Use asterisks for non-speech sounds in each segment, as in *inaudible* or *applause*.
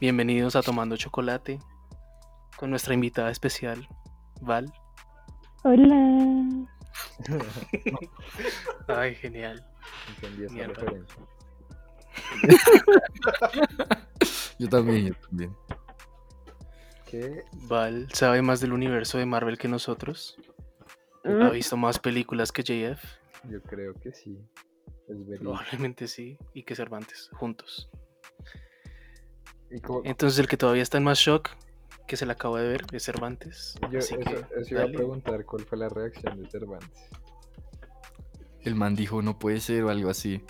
Bienvenidos a Tomando Chocolate con nuestra invitada especial, Val. Hola. *laughs* Ay, genial. Entendí esa Mierda. referencia. *laughs* Yo también, yo también. ¿Qué? Val sabe más del universo de Marvel que nosotros. Mm. Ha visto más películas que JF. Yo creo que sí. Es. Probablemente sí. Y que Cervantes, juntos. Entonces el que todavía está en más shock, que se la acabo de ver, es Cervantes. yo Así eso, que, eso iba a preguntar cuál fue la reacción de Cervantes. El man dijo no puede ser o algo así.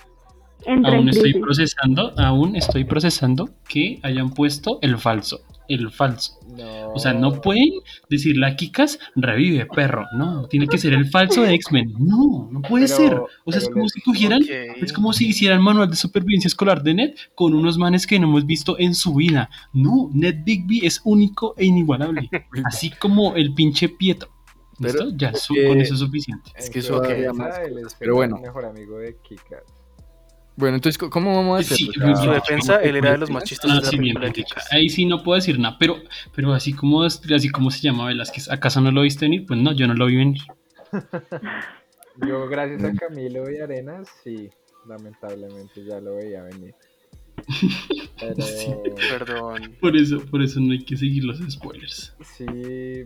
Aún estoy crisis. procesando, aún estoy procesando que hayan puesto el falso. El falso. No. O sea, no pueden decirle a Kikas, revive, perro. No, tiene que ser el falso de X-Men. No, no puede Pero- ser. O sea, es como les- si cogieran, es como si hicieran manual de supervivencia escolar de Ned con unos manes que no hemos visto en su vida. No, Ned Bigby es único e inigualable. *laughs* Así como el pinche Pietro. ¿Listo? Pero- ya, su- eh, con eso es suficiente. Es que eso defensa, más pero el bueno. mejor amigo de Kikas. Bueno, entonces, ¿cómo- ¿cómo vamos a hacer? Sí, En su defensa, él era de los más chistosos Ah, de la sí, película. Ahí sí no puedo decir nada, pero, pero así como así como se llama Velázquez, ¿acaso no lo viste venir? Pues no, yo no lo vi venir. *laughs* Yo, gracias a. Camilo y Arenas, sí, lamentablemente ya lo veía venir. *laughs* Pero, Sí. Perdón. Por eso, por eso no hay que seguir los spoilers. sí,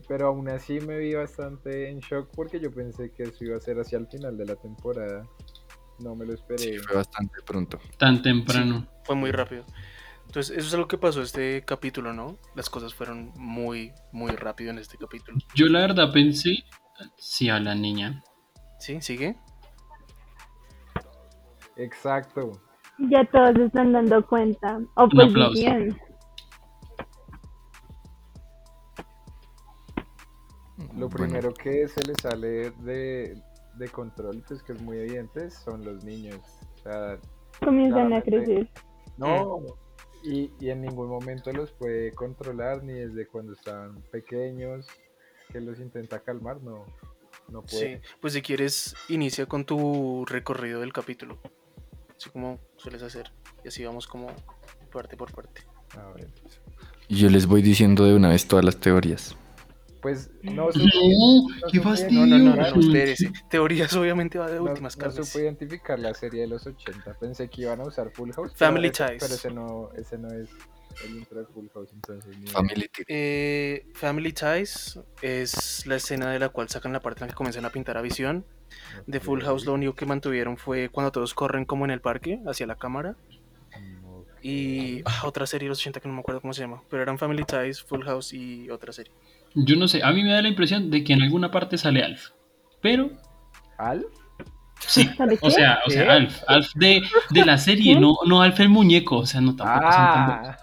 pero aún así me vi bastante en shock porque yo pensé que eso iba a ser hacia el final de la temporada. No me lo esperé. sí, fue bastante pronto. Tan temprano. Fue muy rápido. Entonces, eso es algo que pasó este capítulo, ¿no? Las cosas fueron muy, muy rápido en este capítulo. Yo la verdad pensé, sí, a la niña. ¿Sí? ¿Sigue? Exacto. Ya todos se están dando cuenta. aplauso. Oposición. Lo Bueno, primero que se le sale de, de control, pues que es muy evidente, son los niños. O sea, Comienzan a crecer. no. Y, y en ningún momento los puede controlar, ni desde cuando estaban pequeños, que los intenta calmar, no, no Sí. puede. Pues si quieres, inicia con tu recorrido del capítulo. Así como sueles hacer. Y así vamos como parte por parte. A ver. Yo les voy diciendo de una vez todas las teorías. Pues no No, no qué supe- fastidio. No, no, no, no, espérese. Teorías obviamente va de no- últimas no carnes. supe identificar la serie de los 80. Pensé que iban a usar Full House. Family pero Ties. Pero ese no, ese no es el intro de Full House, entonces. Family. Eh, Family Ties es la escena de la cual sacan la parte en la que comienzan a pintar a visión. De Full. House lo único que mantuvieron fue cuando todos corren como en el parque hacia la cámara. Y ah, otra serie de los 80 que no me acuerdo cómo se llama. Pero eran Family Ties, Full House y otra serie. Yo no sé, a mí me da la impresión de que en alguna parte sale Alf. Pero, ¿Al? sí, *laughs* ¿Sabe o sea, o sea. Alf, Alf de, de la serie, no, no Alf el muñeco, o sea, no tampoco son tan Ah,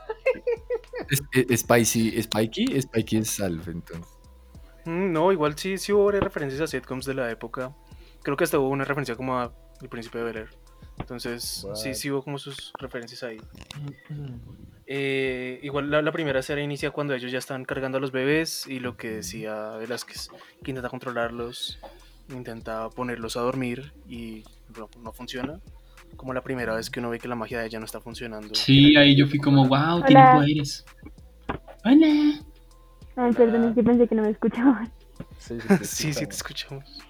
Es, es- Spicy, Spikey, Spikey es Salve, entonces. Mm, no, igual sí, sí hubo varias referencias a sitcoms de la época. Creo que hasta hubo una referencia como a El Príncipe de Bel Air. Entonces, sí, sí hubo como sus referencias ahí. Eh, igual la, la primera serie inicia cuando ellos ya están cargando a los bebés y lo que decía Velázquez, que intenta controlarlos, intenta ponerlos a dormir y no, no funciona. Como la primera vez que uno ve que la magia de ella no está funcionando. Sí, ahí yo fui como, wow, tiene Hola. poderes. Hola. Ay, perdón, es que pensé que no me escuchaban. sí, sí, te *laughs* sí, sí, te escuchamos. escuchamos.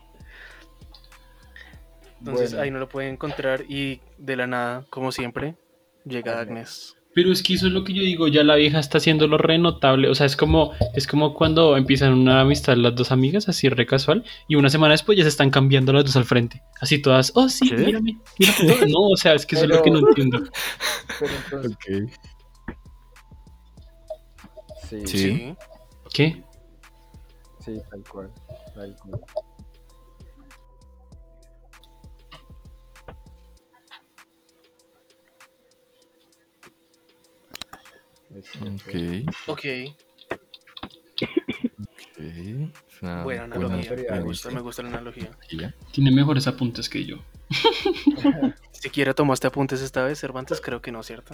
Entonces Bueno. ahí no lo puede encontrar y de la nada, como siempre, llega Agnes. Pero es que eso es lo que yo digo, ya la vieja está haciéndolo re notable, o sea, es como, es como cuando empiezan una amistad las dos amigas, así re casual, y una semana después ya se están cambiando las dos al frente, así todas, oh sí, ¿Qué? mírame, mírame. No, o sea, es que eso es lo que no entiendo. *laughs* Pero entonces, Ok. sí, Sí. sí, Sí. ¿Qué? tal cual. Tal cual. Ok. Ok, ok. Es una buena analogía. Me gusta, me gusta la analogía. Tiene mejores apuntes que yo. *laughs* ¿Siquiera tomaste apuntes esta vez, Cervantes? Creo que no, ¿cierto?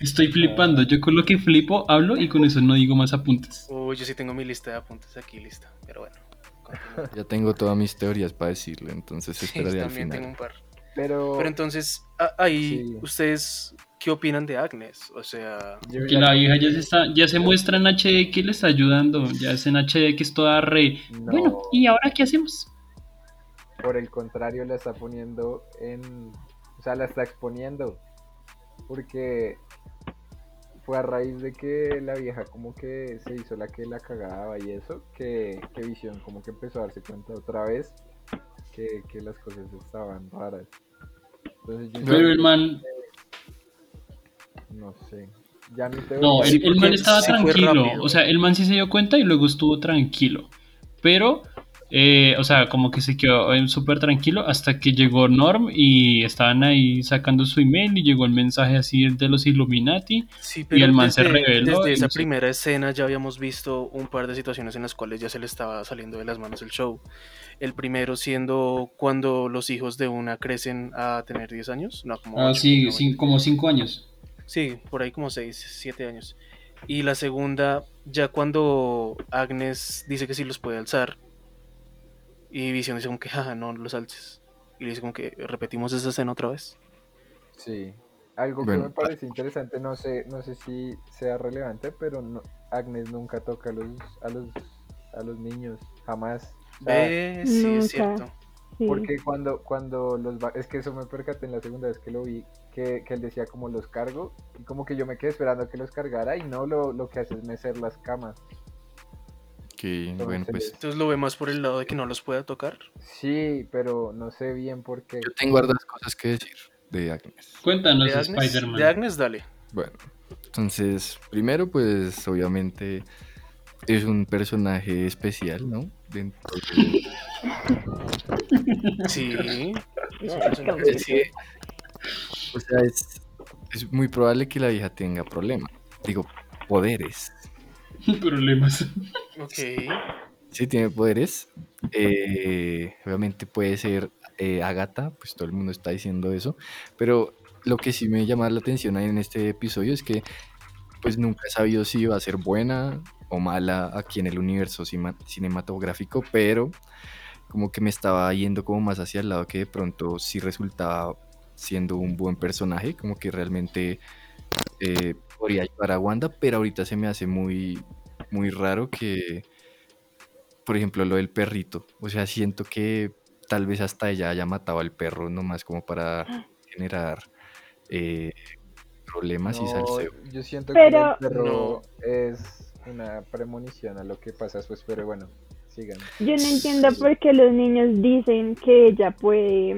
Estoy flipando, yo con lo que flipo hablo y con eso no digo más apuntes. Uy, yo sí tengo mi lista de apuntes aquí lista, pero bueno. continúa. Ya tengo todas mis teorías para decirle, entonces Sí, esperaré al también final. tengo un par. Pero, Pero entonces, ahí Sí. ustedes ¿qué opinan de Agnes? O sea, Que la vieja ya se está, ya se muestra en HD que le está ayudando. Ya es en HD que es toda re. No. Bueno, ¿y ahora qué hacemos? Por el contrario, la está poniendo en. O sea, la está exponiendo. Porque fue a raíz de que la vieja como que se hizo la que la cagaba y eso, que, que Visión como que empezó a darse cuenta otra vez que, que las cosas estaban raras. Entonces yo Pero el man, no sé. Ya mi teoría no, el, el man estaba sí tranquilo. O sea, el man sí se dio cuenta y luego estuvo tranquilo. Pero, eh, o sea, como que se quedó eh, súper tranquilo hasta que llegó Norm y estaban ahí sacando su email y llegó el mensaje así de los Illuminati. sí, pero el man se desde, reveló desde y esa no sé. primera escena ya habíamos visto un par de situaciones en las cuales ya se le estaba saliendo de las manos el show. El primero siendo cuando los hijos de una crecen a tener 10 años, no como Ah, ocho, sí, no, sí, como cinco años. Sí, por ahí como 6, 7 años. Y la segunda, ya cuando Agnes dice que sí los puede alzar. Y Vision dice como que, jaja, no los alces. Y le dice como que repetimos esa escena otra vez. Sí. Algo Bueno. que me parece interesante, no sé, no sé si sea relevante, pero no- Agnes nunca toca a los, a los, a los niños, jamás. Ve, sí, nunca. es cierto. Sí. Porque cuando, cuando los va- es que eso me percaté en la segunda vez que lo vi, que, que él decía como los cargo, y como que yo me quedé esperando que los cargara y no lo, lo que hace es mecer las camas. Que bueno, pues Entonces lo ve más por el lado de que no los pueda tocar. Sí, pero no sé bien por qué. yo tengo hartas cosas que decir de Agnes. Cuéntanos, De Agnes, Spider-Man. de Agnes, dale. Bueno, entonces, primero, pues obviamente es un personaje especial, ¿no? Dentro de- Sí. *laughs* es un personaje especial. O sea, es, es muy probable que la vieja tenga problemas. Digo, poderes. *laughs* Problemas. Ok. Sí, tiene poderes. Eh, obviamente puede ser eh, Agatha, pues todo el mundo está diciendo eso. Pero lo que sí me llama la atención ahí en este episodio es que pues nunca he sabido si iba a ser buena o mala aquí en el universo cinematográfico, pero como que me estaba yendo como más hacia el lado que de pronto sí resultaba siendo un buen personaje, como que realmente eh, podría ayudar a Wanda, pero ahorita se me hace muy, muy raro que, por ejemplo, lo del perrito, o sea, siento que tal vez hasta ella haya matado al perro nomás como para *gasps* generar eh, problemas y salseo. yo siento Pero- que el perro es una premonición a lo que pasa después, pero bueno, sigan. Yo no entiendo por qué los niños dicen que ella puede,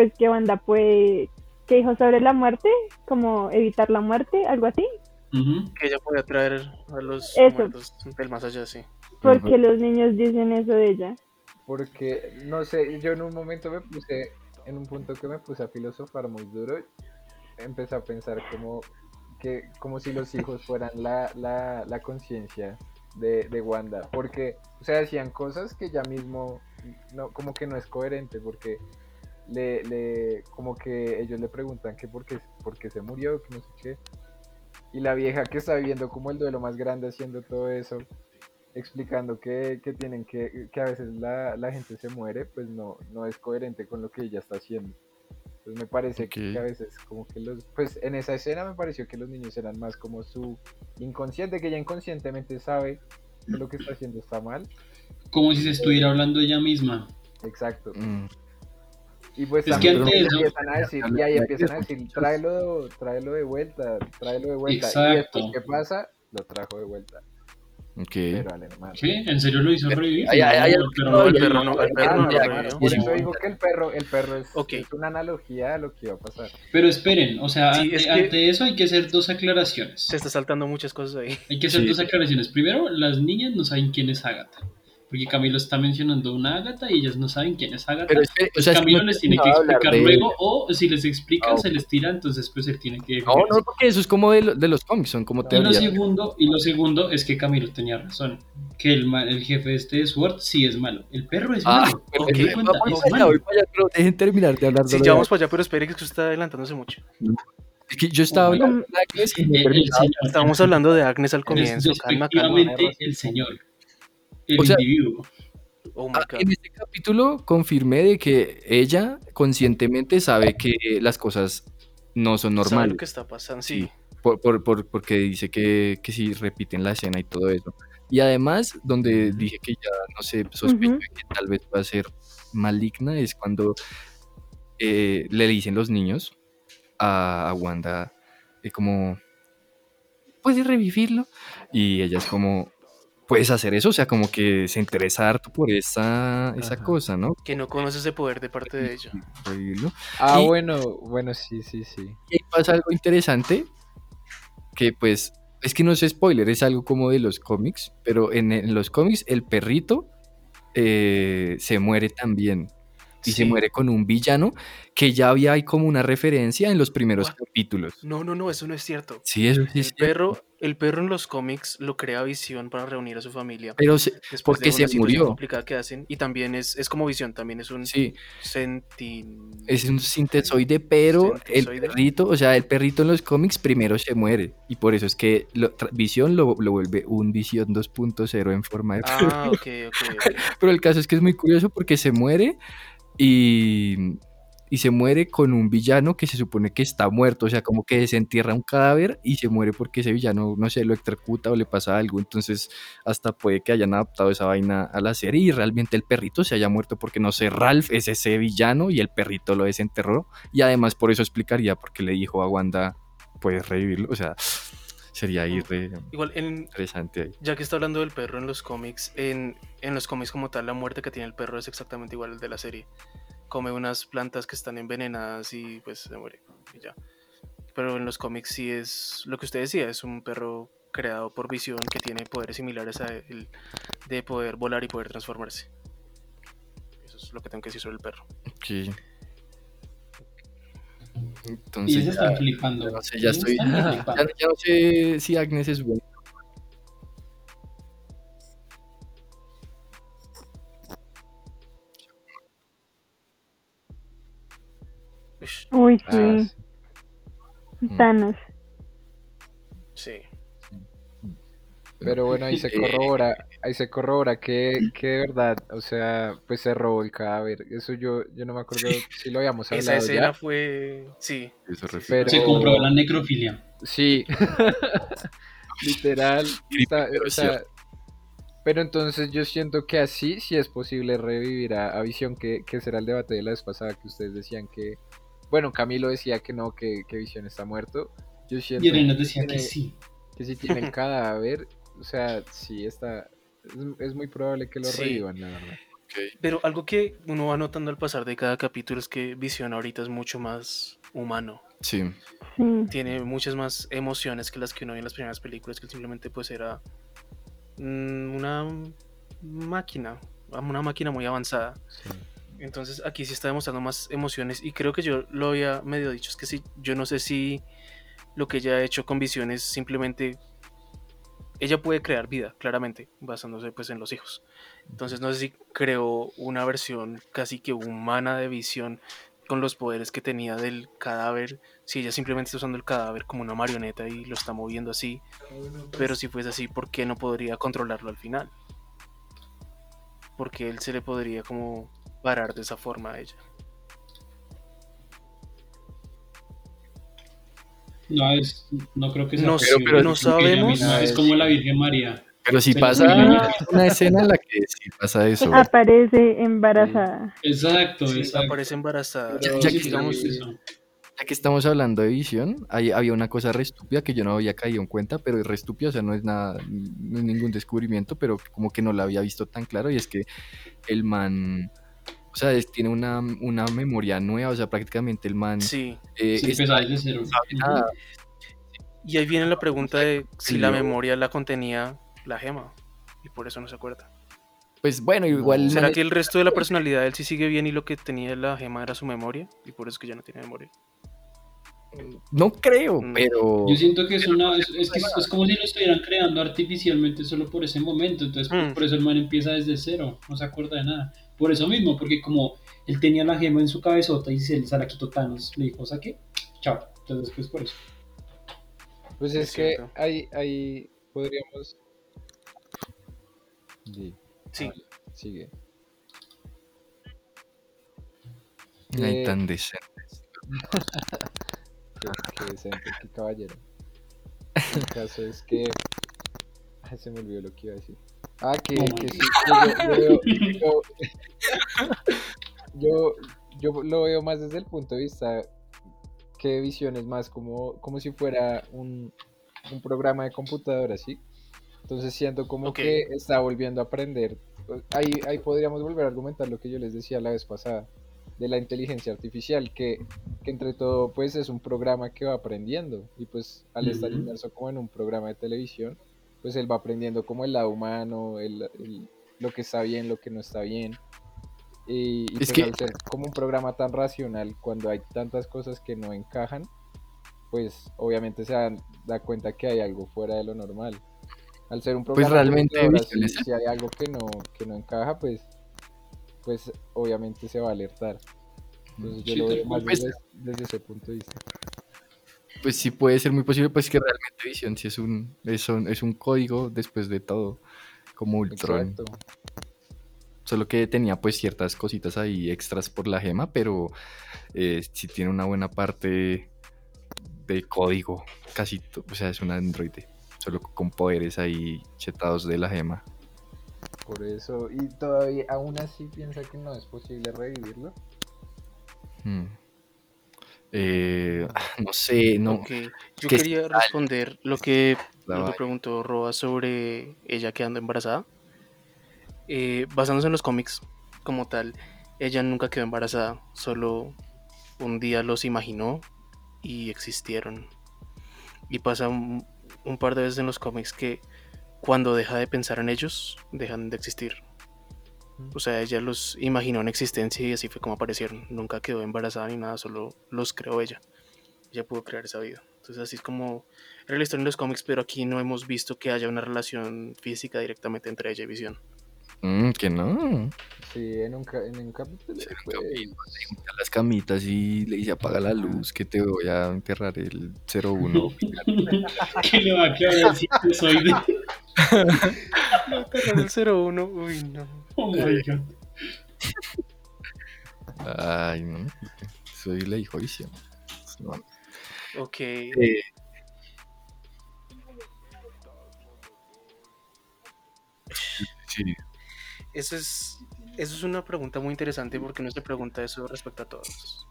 pues que Wanda puede, que dijo sobre la muerte, como evitar la muerte, algo así. Que ella puede atraer a los Eso. muertos del más allá, sí. ¿Por qué Ujú. los niños dicen eso de ella? Porque, no sé, yo en un momento me puse, en un punto que me puse a filosofar muy duro, empecé a pensar como que como si los hijos fueran la, la, la conciencia de, de Wanda. Porque, o sea, decían cosas que ya mismo, no, como que no es coherente, porque le, le, como que ellos le preguntan que por qué, por qué se murió, que no sé qué. Y la vieja que está viviendo como el duelo más grande haciendo todo eso, explicando que, que tienen que, que a veces la, la gente se muere, pues no, no es coherente con lo que ella está haciendo. Entonces me parece que Ok. a veces como que los, pues en esa escena me pareció que los niños eran más como su inconsciente, que ella inconscientemente sabe que lo que está haciendo está mal. Como si se estuviera hablando ella misma. Exacto. Mm, Y pues Es también que antes, ¿no? empiezan a decir, y ahí empiezan a decir, tráelo, tráelo de vuelta, tráelo de vuelta. Y Exacto. después, ¿qué pasa? Lo trajo de vuelta. ok. Pero al hermano. ¿Qué? ¿En serio lo hizo revivir? Ay, ay, ay, No, el perro no, el perro no, por eso digo que el perro, el perro es, Ok. es una analogía a lo que iba a pasar. Pero esperen, o sea, Sí, ante, es que- ante eso hay que hacer dos aclaraciones. Se está saltando muchas cosas ahí. Hay que hacer Sí. dos aclaraciones. Primero, las niñas no saben quién es Agatha. Porque Camilo está mencionando una Agatha y ellas no saben quién es Agatha. Pero es que, o Pues sea, es que Camilo no les tiene que explicar de luego, o si les explican, Ah, se les tira, entonces pues él tiene que... No, no, porque eso es como de, lo- de los cómics, son como Y lo, teorías. segundo, y lo segundo es que Camilo tenía razón. Que el, el jefe este de Sword sí es malo. El perro es Ah, malo. pero ok, ¿te das cuenta? voy Es para allá, malo. voy para allá, pero dejen terminar de hablar de Sí, ya vamos para allá, pero espere que usted está adelantándose mucho. Es que yo estaba hablando de Agnes. Estábamos hablando de Agnes al comienzo. Calma, calma. el señor. El O sea, individuo. Oh my Ah, God. en este capítulo confirmé de que ella conscientemente sabe que las cosas no son sabe normales. lo que está pasando. Sí, por, por- por- porque dice que, que si repiten la escena y todo eso. Y además, donde dije que ya, no sé, sospecho que tal vez va a ser maligna, es cuando eh, le dicen los niños a, a Wanda, eh, como, ¿puedes revivirlo? Y ella es como, ¿puedes hacer eso? O sea, como que se interesa harto por esa, esa Ajá. cosa, ¿no? que no conoce ese poder de parte de ella. Ah, Y- bueno, bueno, sí, sí, sí. Y ahí pasa algo interesante que pues es que no es spoiler, es algo como de los cómics, pero en, en los cómics el perrito eh, se muere también y se muere con un villano que ya había ahí como una referencia en los primeros What? capítulos. No, no, no, eso no es cierto. Sí, eso sí El es cierto. perro, el perro en los cómics lo crea Visión para reunir a su familia. Pero se- porque de se murió. complicada que hacen. Y también es, es como Visión, también es un Sí, sentin... es un sintesoide, pero el perrito, o sea, el perrito en los cómics primero se muere y por eso es que lo- Visión lo, lo vuelve un Visión 2.0 en forma de Ah, ok, ok, ok. *laughs* Pero el caso es que es muy curioso porque se muere y, y se muere con un villano que se supone que está muerto. O sea, como que desentierra un cadáver y se muere porque ese villano, no sé, lo electrocuta o le pasa algo. Entonces, hasta puede que hayan adaptado esa vaina a la serie y realmente el perrito se haya muerto porque, no sé, Ralph es ese villano y el perrito lo desenterró. Y además, por eso explicaría porque le dijo a Wanda, puedes revivirlo. O sea, sería ahí re Igual, en, interesante ahí. ya que está hablando del perro en los cómics, en, en los cómics como tal, la muerte que tiene el perro es exactamente igual al de la serie. Come unas plantas que están envenenadas y pues se muere. Y ya. Pero en los cómics sí es lo que usted decía, es un perro creado por visión que tiene poderes similares a él de poder volar y poder transformarse. Eso es lo que tengo que decir sobre el perro. Sí. Y Entonces, se ya- están flipando. Ya no sé, ya estoy. *laughs* Ya, flipando. ya no sé si Agnes es buena. Uy, sí. Ah, sí. Thanos. sí. Pero bueno, ahí se Eh, corrobora, ahí se corrobora que, que de verdad, o sea, pues se robó el cadáver. Eso yo, yo no me acuerdo si lo habíamos Esa hablado escena ya. fue. Sí. Eso. Pero- Se compró la necrofilia. Sí, *laughs* literal. está- pero o sea, pero entonces yo siento que así sí es posible revivir a, a Visión, que, que será el debate de la vez pasada que ustedes decían que, bueno, Camilo decía que no, que, que Visión está muerto. Yo siento Y Elena decía que tiene- sí. que si tiene el cadáver, o sea, sí está, es, es muy probable que lo Sí. revivan, la verdad. Pero algo que uno va notando al pasar de cada capítulo es que Visión ahorita es mucho más humano. Sí. Sí. Tiene muchas más emociones que las que uno ve en las primeras películas, que simplemente pues era mm, una máquina, una máquina muy avanzada. Sí. Entonces aquí sí está demostrando más emociones y creo que yo lo había medio dicho, es que sí, yo no sé si lo que ella ha hecho con Visión es simplemente... Ella puede crear vida, claramente, basándose pues en los hijos. Entonces no sé si creó una versión casi que humana de Visión con los poderes que tenía del cadáver, si ella simplemente está usando el cadáver como una marioneta y lo está moviendo así, pero si fuese así, ¿por qué no podría controlarlo al final? Porque él se le podría como parar de esa forma a ella. No, es, no creo que sea No posible, sé, pero no sabemos. misma es como la Virgen María. Pero si Pero pasa una escena en la que sí pasa eso. Aparece embarazada. Exacto, Sí, exacto. aparece embarazada. Pero ya que. Ya estamos hablando de visión, hay- había una cosa re estúpida que yo no había caído en cuenta, pero es re estúpida, o sea, no es nada, no es ningún descubrimiento, pero como que no la había visto tan claro, y es que el man, o sea, es- tiene una, una memoria nueva, o sea, prácticamente el man Sí. eh, Sí, empezaba desde cero. nada, Y ahí viene la pregunta de si la memoria la contenía la gema. Y por eso no se acuerda. pues bueno, igual ¿Será que el resto de la personalidad de él sí sigue bien y lo que tenía la gema era su memoria? Y por eso es que ya no tiene memoria. no creo, Mm. pero Yo siento que es una, es, es que es, es como si lo estuvieran creando artificialmente solo por ese momento, entonces pues, Mm. por eso el man empieza desde cero, no se acuerda de nada. Por eso mismo, porque como él tenía la gema en su cabezota y se, se la quitó Thanos, le dijo, saque, chao. Entonces pues por eso. Pues Es es que ahí, ahí podríamos... Sí, Sí. vale, sigue. ay, Eh, tan decente. *laughs* qué, qué decente, qué caballero. El caso es que. *laughs* Ay, se me olvidó lo que iba a decir. Ah, que, que sí, que yo, *laughs* yo, yo, yo- lo veo más desde el punto de vista que visión es más como, como si fuera un, un programa de computadora, ¿sí? Entonces siento como Ok. que está volviendo a aprender. Ahí, ahí podríamos volver a argumentar lo que yo les decía la vez pasada de la inteligencia artificial, que, que entre todo pues es un programa que va aprendiendo y pues al estar Ujú. inmerso como en un programa de televisión, pues él va aprendiendo como el lado humano, el, el- lo que está bien, lo que no está bien. Y, y, Es pues que- al ser como un programa tan racional, cuando hay tantas cosas que no encajan, pues obviamente se da cuenta que hay algo fuera de lo normal. Al ser un programa de Pues realmente si, hay algo que no, que no encaja, pues, pues obviamente se va a alertar. Entonces yo Sí, lo veo más desde, desde ese punto de vista. Pues sí puede ser muy posible, pues que realmente Vision sí es un, es un, es un código después de todo, como Ultron. Exacto. Solo que tenía pues ciertas cositas ahí extras por la gema, pero eh, sí tiene una buena parte de código, casi, o sea, es un androide, solo con poderes ahí chetados de la gema. Por eso, y todavía aún así piensa que no es posible revivirlo. Hmm. Eh, ah, *laughs* no sé, no. Yo que quería está- responder lo que, lo que preguntó Roa sobre ella quedando embarazada. Eh, basándose en los cómics como tal, ella nunca quedó embarazada, solo un día los imaginó y existieron. Y pasa un, un par de veces en los cómics que cuando deja de pensar en ellos, dejan de existir. O sea, ella los imaginó en existencia y así fue como aparecieron. Nunca quedó embarazada ni nada, solo los creó ella. Ella pudo crear esa vida. Entonces así es como era la historia en los cómics, pero aquí no hemos visto que haya una relación física directamente entre ella y Visión. Mm, que no. Sí, en un, ca- en un capítulo. Sí, en un pues, capítulo, junta las camitas y le dice apaga la luz que te voy a enterrar el 01. *laughs* ¿Qué le va a quedar así? Soy de... el 01, uy no. Oh my god. Ay, no. Soy la hijo Visión. No. Ok. Eh, sí, Eso es, eso es una pregunta muy interesante porque no se pregunta eso respecto a todos.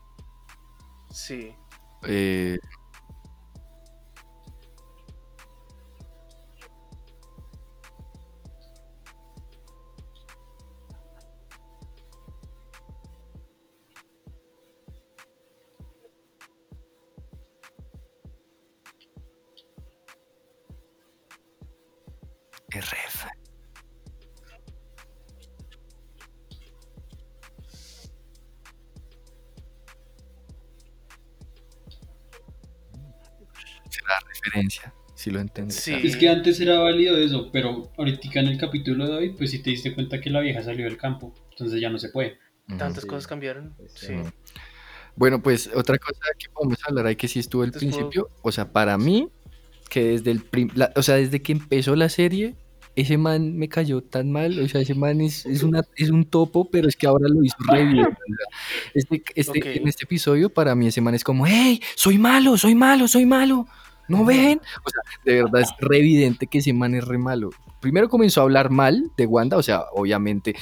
Sí. eh. Referencia, si lo entendí. Sí. Es que antes era válido eso, pero ahorita en el capítulo de hoy, pues sí te diste cuenta que la vieja salió del campo, entonces ya no se puede. Tantas Sí. cosas cambiaron. Sí. Bueno, pues otra cosa que podemos hablar ahí que sí estuvo al Entonces, puedo- principio, o sea, para mí, que desde el prim- la- o sea, desde que empezó la serie, ese man me cayó tan mal, o sea, ese man es, es, una, es un topo, pero es que ahora lo hizo re bien. este, este, Ok. En este episodio, para mí ese man es como, hey, soy malo, soy malo, soy malo, ¿no ven? O sea, de verdad es re evidente que ese man es re malo. Primero comenzó a hablar mal de Wanda, o sea, obviamente,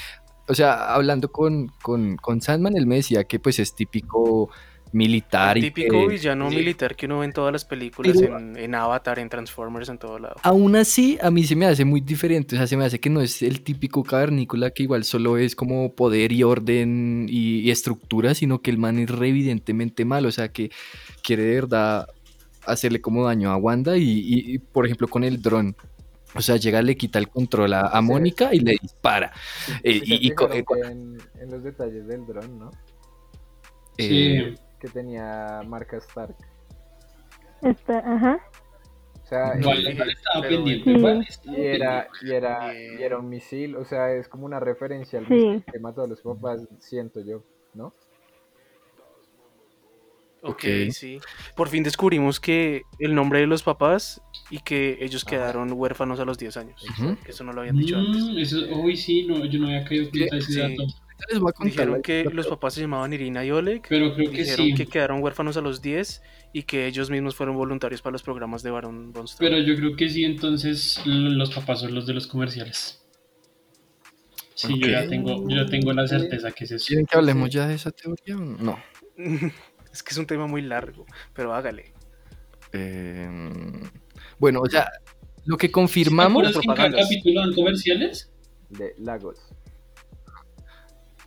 o sea, hablando con, con, con Sandman, él me decía que pues es típico militar El típico villano militar que uno ve en todas las películas, Pero- en, en Avatar, en Transformers, en todo lado. Aún así, a mí se me hace muy diferente, o sea, se me hace que no es el típico cavernícola que igual solo es como poder y orden y, y estructura, sino que el man es re evidentemente malo, o sea, que quiere de verdad hacerle como daño a Wanda y, y- y, por ejemplo, con el dron. O sea, llega, le quita el control a, a Sí. Mónica y le dispara. Eh, Sí y- y eh, en, en los detalles del dron, ¿no? Eh, Sí, Que tenía marca Stark. Está, ajá. O sea, igual, y- estaba pero- pendiente. Sí. igual estaba y era, y era, y era un misil, o sea, es como una referencia al Sí. misil que mató a los papás, siento yo, ¿no? Ok, Ok. sí. Por fin descubrimos que el nombre de los papás y que ellos Ajá. quedaron huérfanos a los 10 años. Ujú. Eso no lo habían dicho antes. Mm, eso, uy, sí, no, yo no había caído cuenta de ese Sí. dato. les voy a contar. Dijeron que los papás se llamaban Irina y Oleg. Pero creo que Dijeron sí. que quedaron huérfanos a los 10 y que ellos mismos fueron voluntarios para los programas de Baron Straub. Pero yo creo que sí, entonces los papás son los de los comerciales. Sí, yo ya tengo, yo ya tengo la certeza que es eso. ¿Quieren que hablemos ya de esa teoría? o No. *laughs* es que es un tema muy largo, pero hágale. Eh, bueno, o sea, lo que ¿Te confirmamos. capítulo comerciales? De Lagos.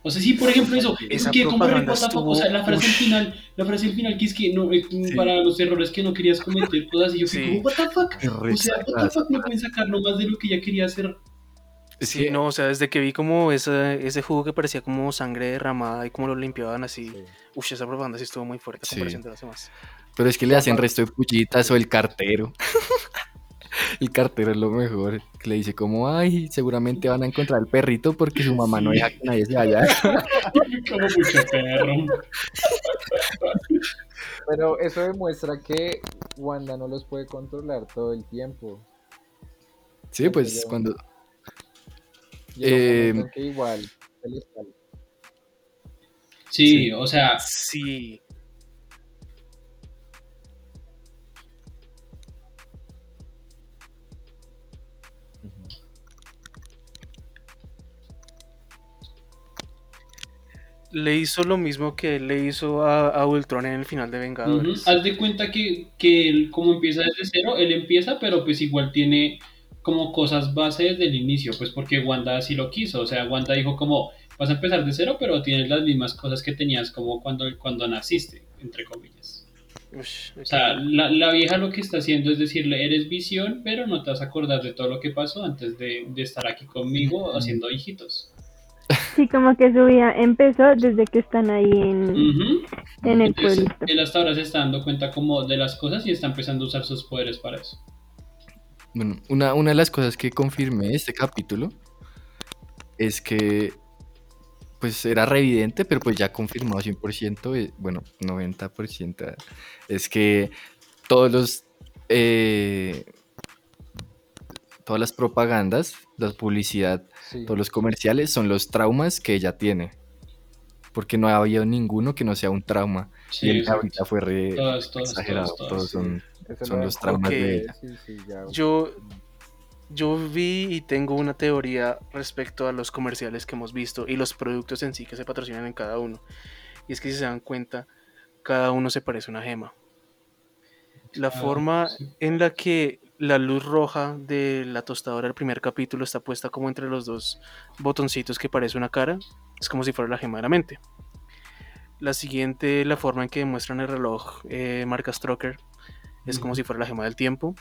O sea, sí, por ejemplo, eso. Esa Es que como fuck, O sea, la frase al estuvo- final, la frase al final que es que no, eh, Sí. para los errores que no querías cometer, cosas y yo fui Sí. como, what the fuck. Qué O sea, what the fuck, no pueden sacar nomás de lo que ya quería hacer. Sí, no, o sea, desde que vi como ese, ese jugo que parecía como sangre derramada y cómo lo limpiaban así. Sí. Uf, esa propaganda sí estuvo muy fuerte a Sí. comparación de las demás. Pero es que le hacen resto de puchitas o el cartero. *laughs* el cartero es lo mejor. Que le dice como, ay, seguramente van a encontrar al perrito porque su mamá no deja que nadie se vaya. *laughs* Como mucho perro. Pero eso demuestra que Wanda no los puede controlar todo el tiempo. Sí, pues cuando... Eh, que igual. Sí, Sí. o sea, Sí, le hizo lo mismo que él le hizo a, a Ultron en el final de Vengadores. haz de cuenta que, que él, como empieza desde cero, él empieza, pero pues igual tiene como cosas base desde el inicio, pues porque Wanda así lo quiso. O sea, Wanda dijo como, vas a empezar de cero, pero tienes las mismas cosas que tenías como cuando, cuando naciste, entre comillas. O sea, la, la vieja lo que está haciendo es decirle, eres visión, pero no te vas a acordar de todo lo que pasó antes de, de estar aquí conmigo haciendo hijitos. Sí, como que su vida empezó desde que están ahí en, en el Entonces, pueblito. él hasta ahora se está dando cuenta como de las cosas y está empezando a usar sus poderes para eso. Bueno, una, una de las cosas que confirmé este capítulo es que pues era re evidente, pero pues ya confirmado 100%, eh, bueno, 90%, es que todos los eh, todas las propagandas, la publicidad, Sí. todos los comerciales son los traumas que ella tiene. Porque no ha habido ninguno que no sea un trauma. Sí, y el ahorita fue re Todas, todas, exagerado. todas, todos son Eso son lo los traumas de ella. Sí, sí, ya. Yo, yo vi y tengo una teoría respecto a los comerciales que hemos visto y los productos en sí que se patrocinan en cada uno. Y es que si se dan cuenta, cada uno se parece a una gema. La Ah, forma sí. en la que la luz roja de la tostadora del primer capítulo está puesta como entre los dos botoncitos que parece una cara, es como si fuera la gema de la mente. La siguiente, la forma en que muestran el reloj eh, marca Stroker, es como si fuera la gema del tiempo.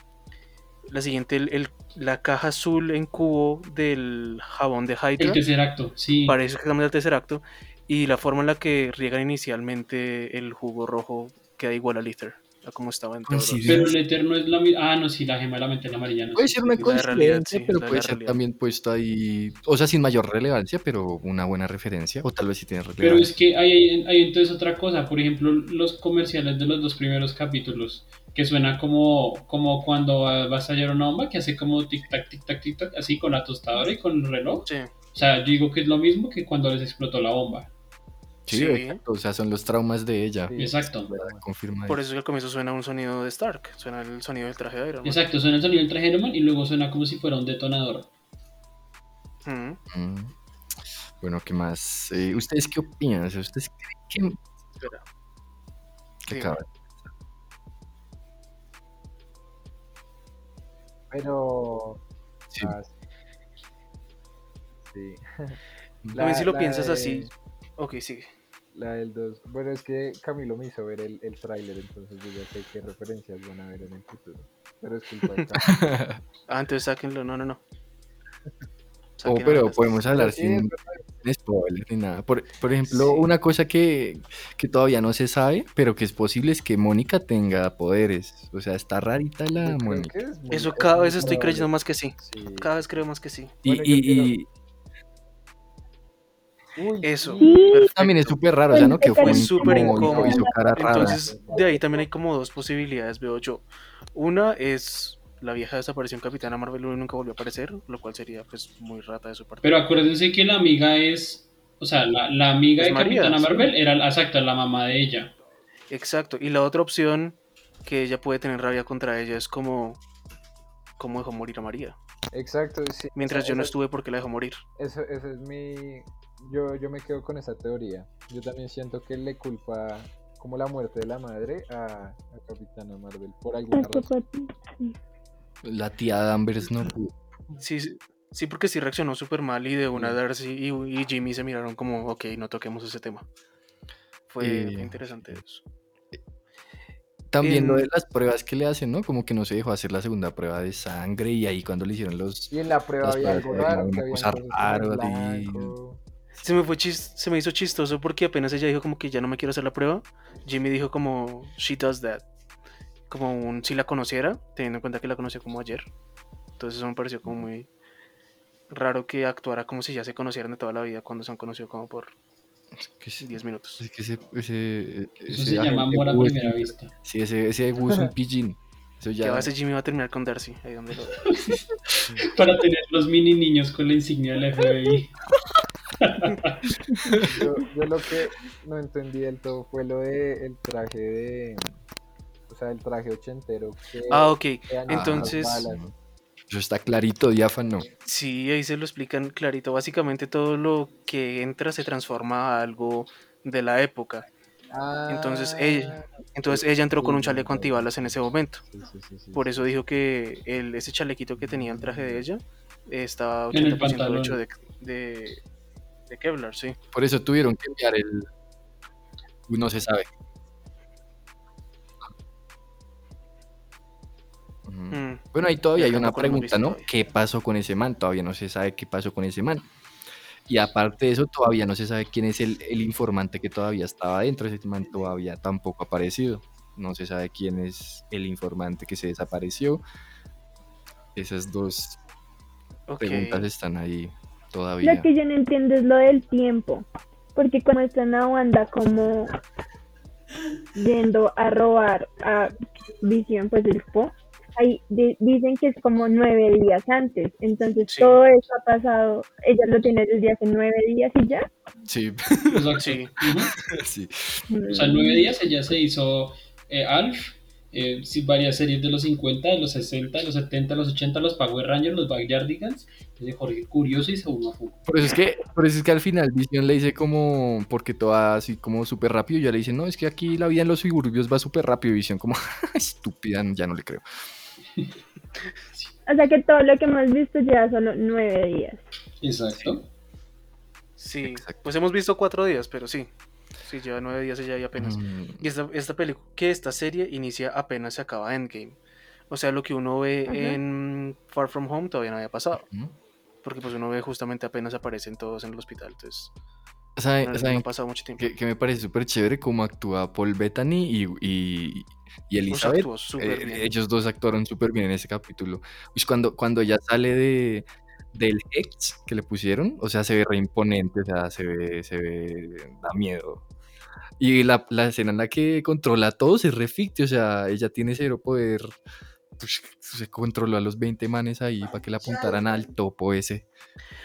La siguiente, el- el- la caja azul en cubo del jabón de El Hydra, tercer acto, sí. parece cambia el tercer acto. Y la forma en la que riegan inicialmente el jugo rojo queda igual al Ether, a como estaba en. Pero el eterno es la misma. Ah, no, sí, la gema de la mente amarilla. No Puede sé. ser una coincidencia, sí, pero puede ser realidad. también puesto ahí, o sea, sin mayor relevancia, pero una buena referencia, o tal vez sí tiene Pero relevancia. es que hay, hay- hay entonces otra cosa. Por ejemplo, los comerciales de los dos primeros capítulos, que suena como, como cuando va, va a estallar una bomba, que hace como tic-tac, tic-tac, tic-tac, así con la tostadora y con el reloj. Sí, O sea, yo digo que es lo mismo que cuando les explotó la bomba. Sí, sí. exacto, o sea, son los traumas de ella. Sí. Exacto. Confirma por eso. eso que al comienzo suena un sonido de Stark, suena el sonido del traje de Iron Man. Exacto, suena el sonido del traje de Iron Man y luego suena como si fuera un detonador. Ujú. Mm. Bueno, ¿qué más? Eh, ¿Ustedes qué opinan? ¿Ustedes creen que, Espera. Dime. acaba? Pero. Sí. ah, sí. *laughs* También si lo piensas de- así. Ok, sigue. La del 2. Bueno, es que Camilo me hizo ver el, el tráiler, entonces yo ya sé qué referencias van a ver en el futuro. Pero es culpa de. Ah, *laughs* entonces sáquenlo. No, no, no. *laughs* Oh, pero podemos hablar sí, sin, sin spoilers ni nada. Por, por ejemplo, una cosa que, que todavía no se sabe, pero que es posible es que Mónica tenga poderes. O sea, está rarita la Mónica. es Eso es cada vez estoy creyendo más que sí. Sí. Cada vez creo más que sí. Y, Bueno, yo y- y Uy, Eso. Sí. también es súper raro, o sea, ¿no? Que fue súper incómodo, hizo incómodo. cara rara. Entonces, de ahí también hay como dos posibilidades, veo yo. Una es la vieja desapareció en Capitana Marvel y nunca volvió a aparecer, lo cual sería pues muy rata de su parte. Pero acuérdense que la amiga es O sea, la, la amiga Es de María, Capitana sí. Marvel era, exacto, la mamá de ella. Exacto. Y la otra opción que ella puede tener rabia contra ella es como cómo dejó morir a María. Exacto, sí. Mientras yo no estuve porque la dejó morir. Eso, eso es mi... Yo, yo me quedo con esa teoría. Yo también siento que le culpa como la muerte de la madre a, a Capitana Marvel por alguna razón. La tía Danvers no pudo. Sí, sí, porque sí reaccionó súper mal y de una. Darcy y, y Jimmy se miraron como, ok, no toquemos ese tema. Fue, Eh, interesante eso. También lo de las pruebas que le hacen, ¿no? Como que no se dejó hacer la segunda prueba de sangre y ahí cuando le hicieron los... Y en la prueba había algo raro, que había y- blanco. Se me, fue chis- se me hizo chistoso porque apenas ella dijo como que ya no me quiero hacer la prueba, Jimmy dijo como, she does that. Como un si la conociera, teniendo en cuenta que la conoció como ayer. Entonces eso me pareció como muy raro que actuara como si ya se conocieran de toda la vida cuando se han conocido como por que sí, 10 minutos. es que ese... ese, Eso ese se llama amor a primera vista. Sí, ese, ese es un *laughs* pillín. Eso ¿Qué ya... va a hacer Jimmy va a terminar con Darcy? Ahí donde lo... *laughs* Para tener los mini niños con la insignia del FBI. *laughs* Yo, yo lo que no entendí del todo fue lo de el traje de... O sea, el traje ochentero. Que Ah, ok. Entonces. Eso está clarito, diáfano. Sí, ahí se lo explican clarito. Básicamente todo lo que entra se transforma a algo de la época. Entonces, ella- Ah, Entonces ella entró con un chaleco antibalas en ese momento. sí, sí, sí, sí. Por eso dijo que el, ese chalequito que tenía el traje de ella estaba En el 80% pantalón. hecho de, de, de Kevlar, sí. Por eso tuvieron que enviar el... No se sabe. Mm, Bueno, ahí todavía hay una pregunta, ¿no? ¿Qué pasó con ese man? Todavía no se sabe qué pasó con ese man. Y aparte de eso, todavía no se sabe quién es el, el informante que todavía estaba adentro. Ese man todavía tampoco ha aparecido. No se sabe quién es el informante que se desapareció. Esas dos preguntas están ahí todavía. Lo que yo no entiendo es lo del tiempo. Porque como están a Wanda como yendo a robar a Visión, pues el Po, ahí di- dicen que es como nueve días antes. Entonces Sí. todo eso ha pasado, ella lo tiene desde hace nueve días y ya. Sí, Exacto. Sí. *laughs* Sí. O sea, nueve días ella se hizo eh, Alf, eh, varias series de los 50, de los 60, de los 70, de los 80, los Power Rangers, los Backyardigans, de Jorge Curioso y se uno a Fu. Por eso es que, por eso es que al final Vision le dice como, porque todo va así como súper rápido, y ya le dice, no, es que aquí la vida en los suburbios va súper rápido, y Vision como, *laughs* estúpida, ya no le creo. O sea que todo lo que hemos visto lleva solo nueve días. Exacto. Sí, Exacto. pues hemos visto cuatro días, pero sí. Sí, lleva nueve días ella y apenas. Mm, Y esta, esta película, que esta serie inicia apenas se acaba Endgame. O sea, lo que uno ve en Far From Home todavía no había pasado. Porque pues uno ve justamente apenas aparecen todos en el hospital. Entonces, ¿Saben- no, no ha pasado mucho tiempo. que, que me parece súper chévere cómo actúa Paul Bettany y, y, y Elizabeth? súper Eh, ellos dos actuaron súper bien en ese capítulo. Uy, cuando, cuando ella sale de, del Hex que le pusieron, o sea, se ve re imponente, o sea, se ve, se ve, da miedo. Y la, la escena en la que controla a todos es re ficti, o sea, ella tiene cero poder. Pues, se controló a los 20 manes ahí para que le apuntaran al topo ese.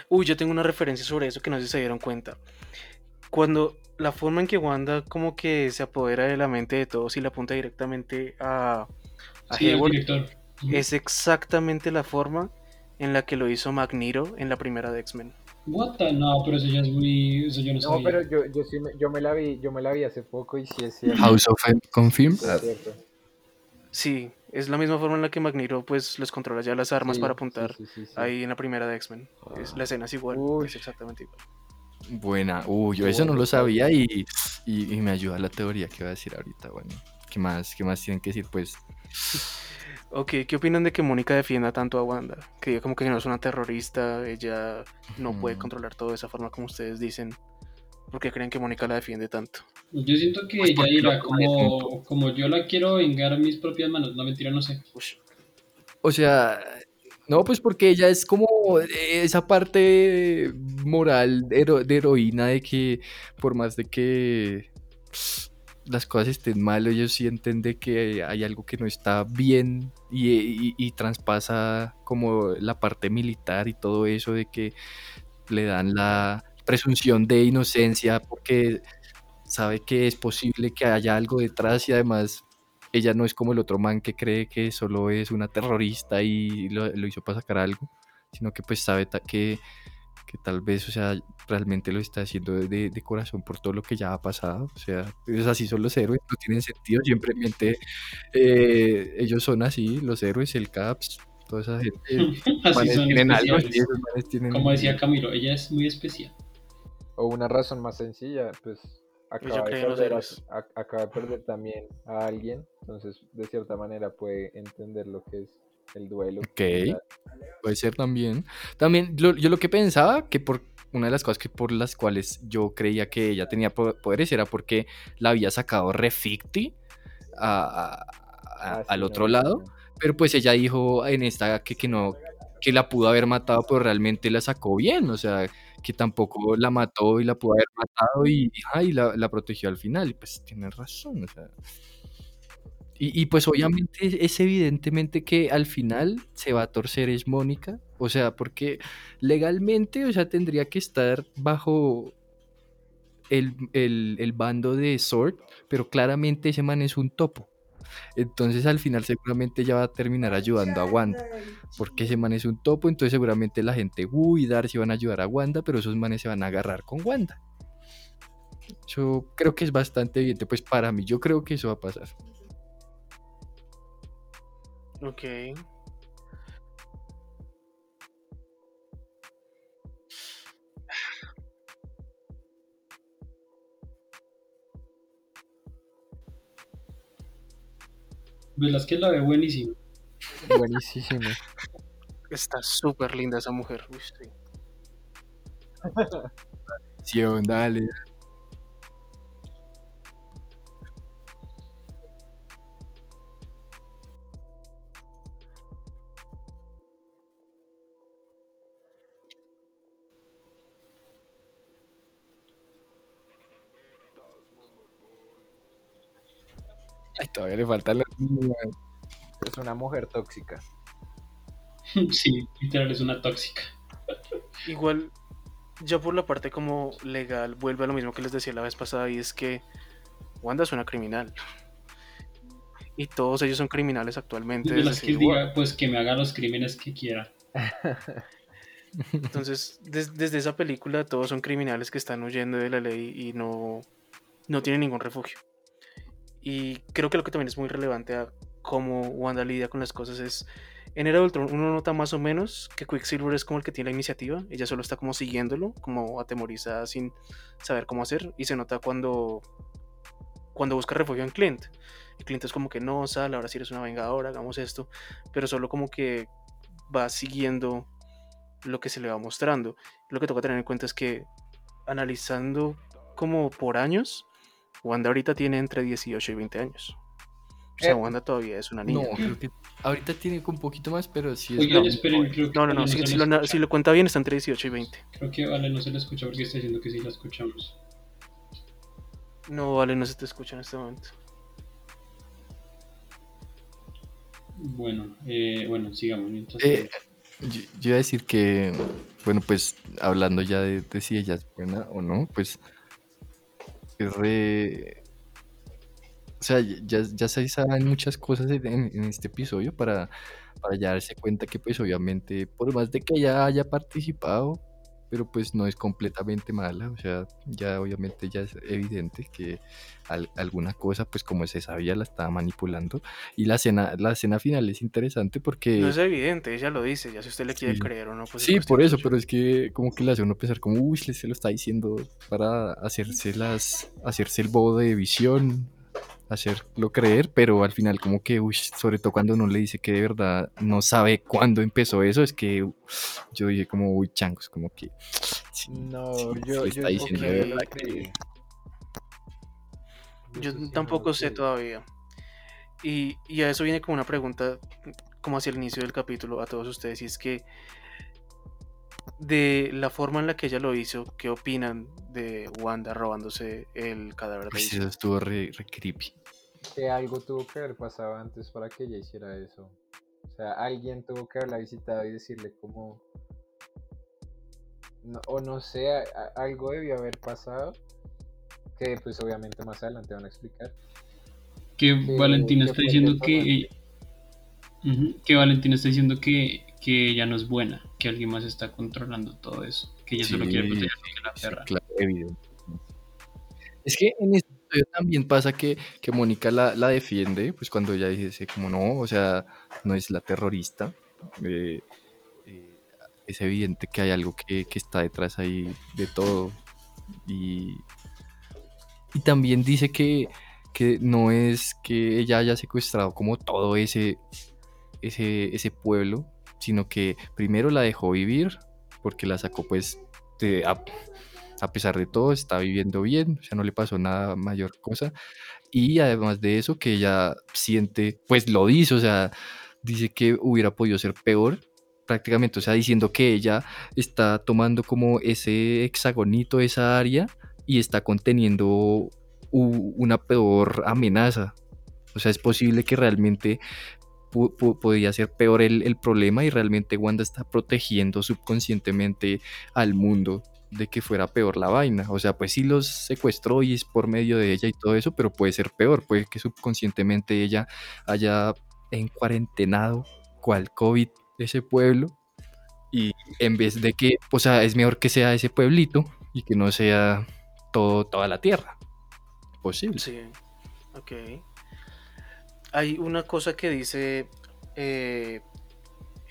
Uy, yo tengo una referencia sobre eso que no sé si se dieron cuenta. Cuando la forma en que Wanda como que se apodera de la mente de todos y la apunta directamente a, a Sí, Hayward, es exactamente la forma en la que lo hizo Magneto en la primera de X-Men. What the- No, pero eso ya es muy. Eso yo no No, sabía. pero yo, yo sí me, yo me la vi, yo me la vi hace poco y sí es cierto. House of M Confirmed. sí es cierto. Sí, es la misma forma en la que Magneto pues les controla ya las armas Sí, para apuntar sí, sí, sí. ahí en la primera de X-Men. Es- La escena es igual, Uy. es exactamente igual. Buena. Uy, yo eso no lo sabía y, y, y me ayuda la teoría que voy a decir ahorita. Bueno, ¿qué más, qué más tienen que decir? Pues Ok, ¿qué opinan de que Mónica defienda tanto a Wanda? Que ella como que no es una terrorista, ella no puede controlar todo de esa forma como ustedes dicen. ¿Por qué creen que Mónica la defiende tanto? Yo siento que Pues ella porque dirá como, como yo la quiero vengar a mis propias manos. No, mentira, no sé. O sea, no, pues porque ella es como esa parte moral de, hero- de heroína de que por más de que las cosas estén mal, ellos sienten de que hay algo que no está bien y, y- y traspasa como la parte militar y todo eso de que le dan la presunción de inocencia porque sabe que es posible que haya algo detrás y además ella no es como el otro man que cree que solo es una terrorista y lo, lo hizo para sacar algo, sino que pues sabe que, que tal vez, o sea, realmente lo está haciendo de, de corazón por todo lo que ya ha pasado. O sea, así son los héroes, no tienen sentido, simplemente eh, ellos son así, los héroes, el Caps, toda esa gente. *laughs* Así son tienen algo, especiales. sí, esos manes tienen- Como decía Camilo, ella es muy especial. O una razón más sencilla, pues acaba de, perder a- acaba de perder también a alguien, entonces de cierta manera puede entender lo que es el duelo. Ok. Puede ser también. También, lo- yo lo que pensaba, que por una de las cosas que por las cuales yo creía que ella tenía po- poderes era porque la había sacado Reficti a- a- a- Ah, sí, al otro no, lado. no. Pero pues ella dijo en esta que, que no, que la pudo haber matado, pero realmente la sacó bien. O sea, que tampoco la mató y la pudo haber matado y, ay, la, la protegió al final. Y pues tiene razón. O sea. Y, y, pues obviamente es evidentemente que al final se va a torcer es Mónica. O sea, porque legalmente, o sea, tendría que estar bajo el, el- el bando de Sword, pero claramente ese man es un topo. Entonces al final seguramente ella va a terminar ayudando a Wanda. Porque ese man es un topo, entonces seguramente la gente, uy, Darcy van a ayudar a Wanda, pero esos manes se van a agarrar con Wanda. Yo creo que es bastante evidente, pues para mí yo creo que eso va a pasar. Ok. Velázquez la ve buenísima. Buenísimo. Está súper linda esa mujer. Uy, sí. Sí, dale. Todavía le falta la Es una mujer tóxica. *laughs* Sí, literal es una tóxica. Igual, ya por la parte como legal, vuelve a lo mismo que les decía la vez pasada y es que Wanda es una criminal. Y todos ellos son criminales actualmente. Velázquez Civil War. diga, pues que me haga los crímenes que quiera. *laughs* Entonces, des- desde esa película todos son criminales que están huyendo de la ley y no, no tienen ningún refugio. Y creo que lo que también es muy relevante a cómo Wanda lidia con las cosas es, en Era de Ultron uno nota más o menos que Quicksilver es como el que tiene la iniciativa, ella solo está como siguiéndolo, como atemorizada sin saber cómo hacer, y se nota cuando, cuando busca refugio en Clint. Y Clint es como que no, Sal, ahora sí eres una vengadora, hagamos esto, pero solo como que va siguiendo lo que se le va mostrando. Lo que toca tener en cuenta es que analizando como por años, Wanda ahorita tiene entre 18 y 20 años. O sea, Eh, Wanda todavía es una niña. No, creo que ahorita tiene un poquito más, pero sí es. Oigan, no, esperen, creo que No, no, no, Vale si, lo, si cuenta bien está entre 18 y 20. Creo que Vale no se le escucha porque está diciendo que sí la escuchamos. No, vale, no se te escucha en este momento. Bueno, eh, bueno, sigamos. Entonces, Eh, yo, yo iba a decir que, bueno, pues hablando ya de, de si ella es buena o no, pues es re... O sea, ya, ya se saben muchas cosas en, este episodio para, para ya darse cuenta que pues obviamente, por más de que ella haya participado, pero pues no es completamente mala, o sea, ya obviamente ya es evidente que al- alguna cosa, pues como se sabía, la estaba manipulando. Y la escena, la escena final es interesante porque... No es evidente, ella lo dice, ya si usted le quiere Sí. creer o no. Pues es Sí, por eso, pero es que como que le hace uno pensar como, uy, se lo está diciendo para hacerse las, hacerse el bobo de visión, hacerlo creer, pero al final como que, uy, sobre todo cuando uno le dice que de verdad no sabe cuándo empezó eso, es que uh, yo dije como, uy, changos, como que... *sniffs* sí, No, sí, yo, yo está diciendo de verdad que... Yo tampoco sé todavía. Y, y a eso viene como una pregunta, como hacia el inicio del capítulo, a todos ustedes, y es que de la forma en la que ella lo hizo, ¿qué opinan de Wanda robándose el cadáver de Vision? eso estuvo re, re creepy. Que algo tuvo que haber pasado antes para que ella hiciera eso. O sea, alguien tuvo que haberla visitado y decirle como... no- o no sé, a- a- algo debió haber pasado, que pues obviamente más adelante van a explicar. Que que- Valentina que está diciendo que. Ujú, que Valentina está diciendo que, que ella no es buena, que alguien más está controlando todo eso, que ella solo Sí, quiere proteger a la Sí, perra. claro, evidente. Es que en este episodio también pasa que, que Mónica la, la defiende, pues cuando ella dice como no, o sea, no es la terrorista. eh, eh, es evidente que hay algo que, que está detrás ahí de todo. Y, y también dice que, que no es que ella haya secuestrado como todo ese, ese, ese pueblo, sino que primero la dejó vivir, porque la sacó pues a, a pesar de todo, está viviendo bien, o sea, no le pasó nada mayor cosa. Y además de eso, que ella siente, pues lo dice, o sea, dice que hubiera podido ser peor, prácticamente, o sea, diciendo que ella está tomando como ese hexagonito, esa área, y está conteniendo una peor amenaza. O sea, es posible que realmente podría ser peor el, problema y realmente Wanda está protegiendo subconscientemente al mundo de que fuera peor la vaina. O sea, pues sí los secuestró y es por medio de ella y todo eso, pero puede ser peor, puede que subconscientemente ella haya en cuarentenado cual COVID ese pueblo y en vez de que, o sea, es mejor que sea ese pueblito y que no sea todo, toda la tierra. Posible. Sí, ok. Hay una cosa que dice eh,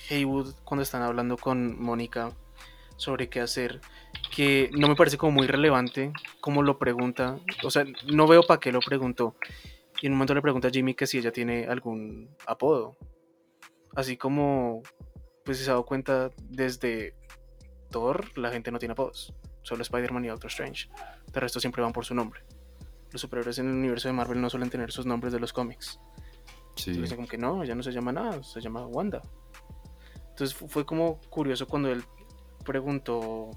Haywood cuando están hablando con Mónica sobre qué hacer, que no me parece como muy relevante como lo pregunta, o sea, no veo para qué lo preguntó. Y en un momento le pregunta a Jimmy que si ella tiene algún apodo. Así como, pues se ha dado cuenta, desde Thor la gente no tiene apodos. Solo Spider-Man y Doctor Strange. De resto siempre van por su nombre los superhéroes en el universo de Marvel no suelen tener sus nombres de los cómics. Sí. Entonces dicen como que no, ella no se llama nada, se llama Wanda. Entonces fu- fue como curioso cuando él preguntó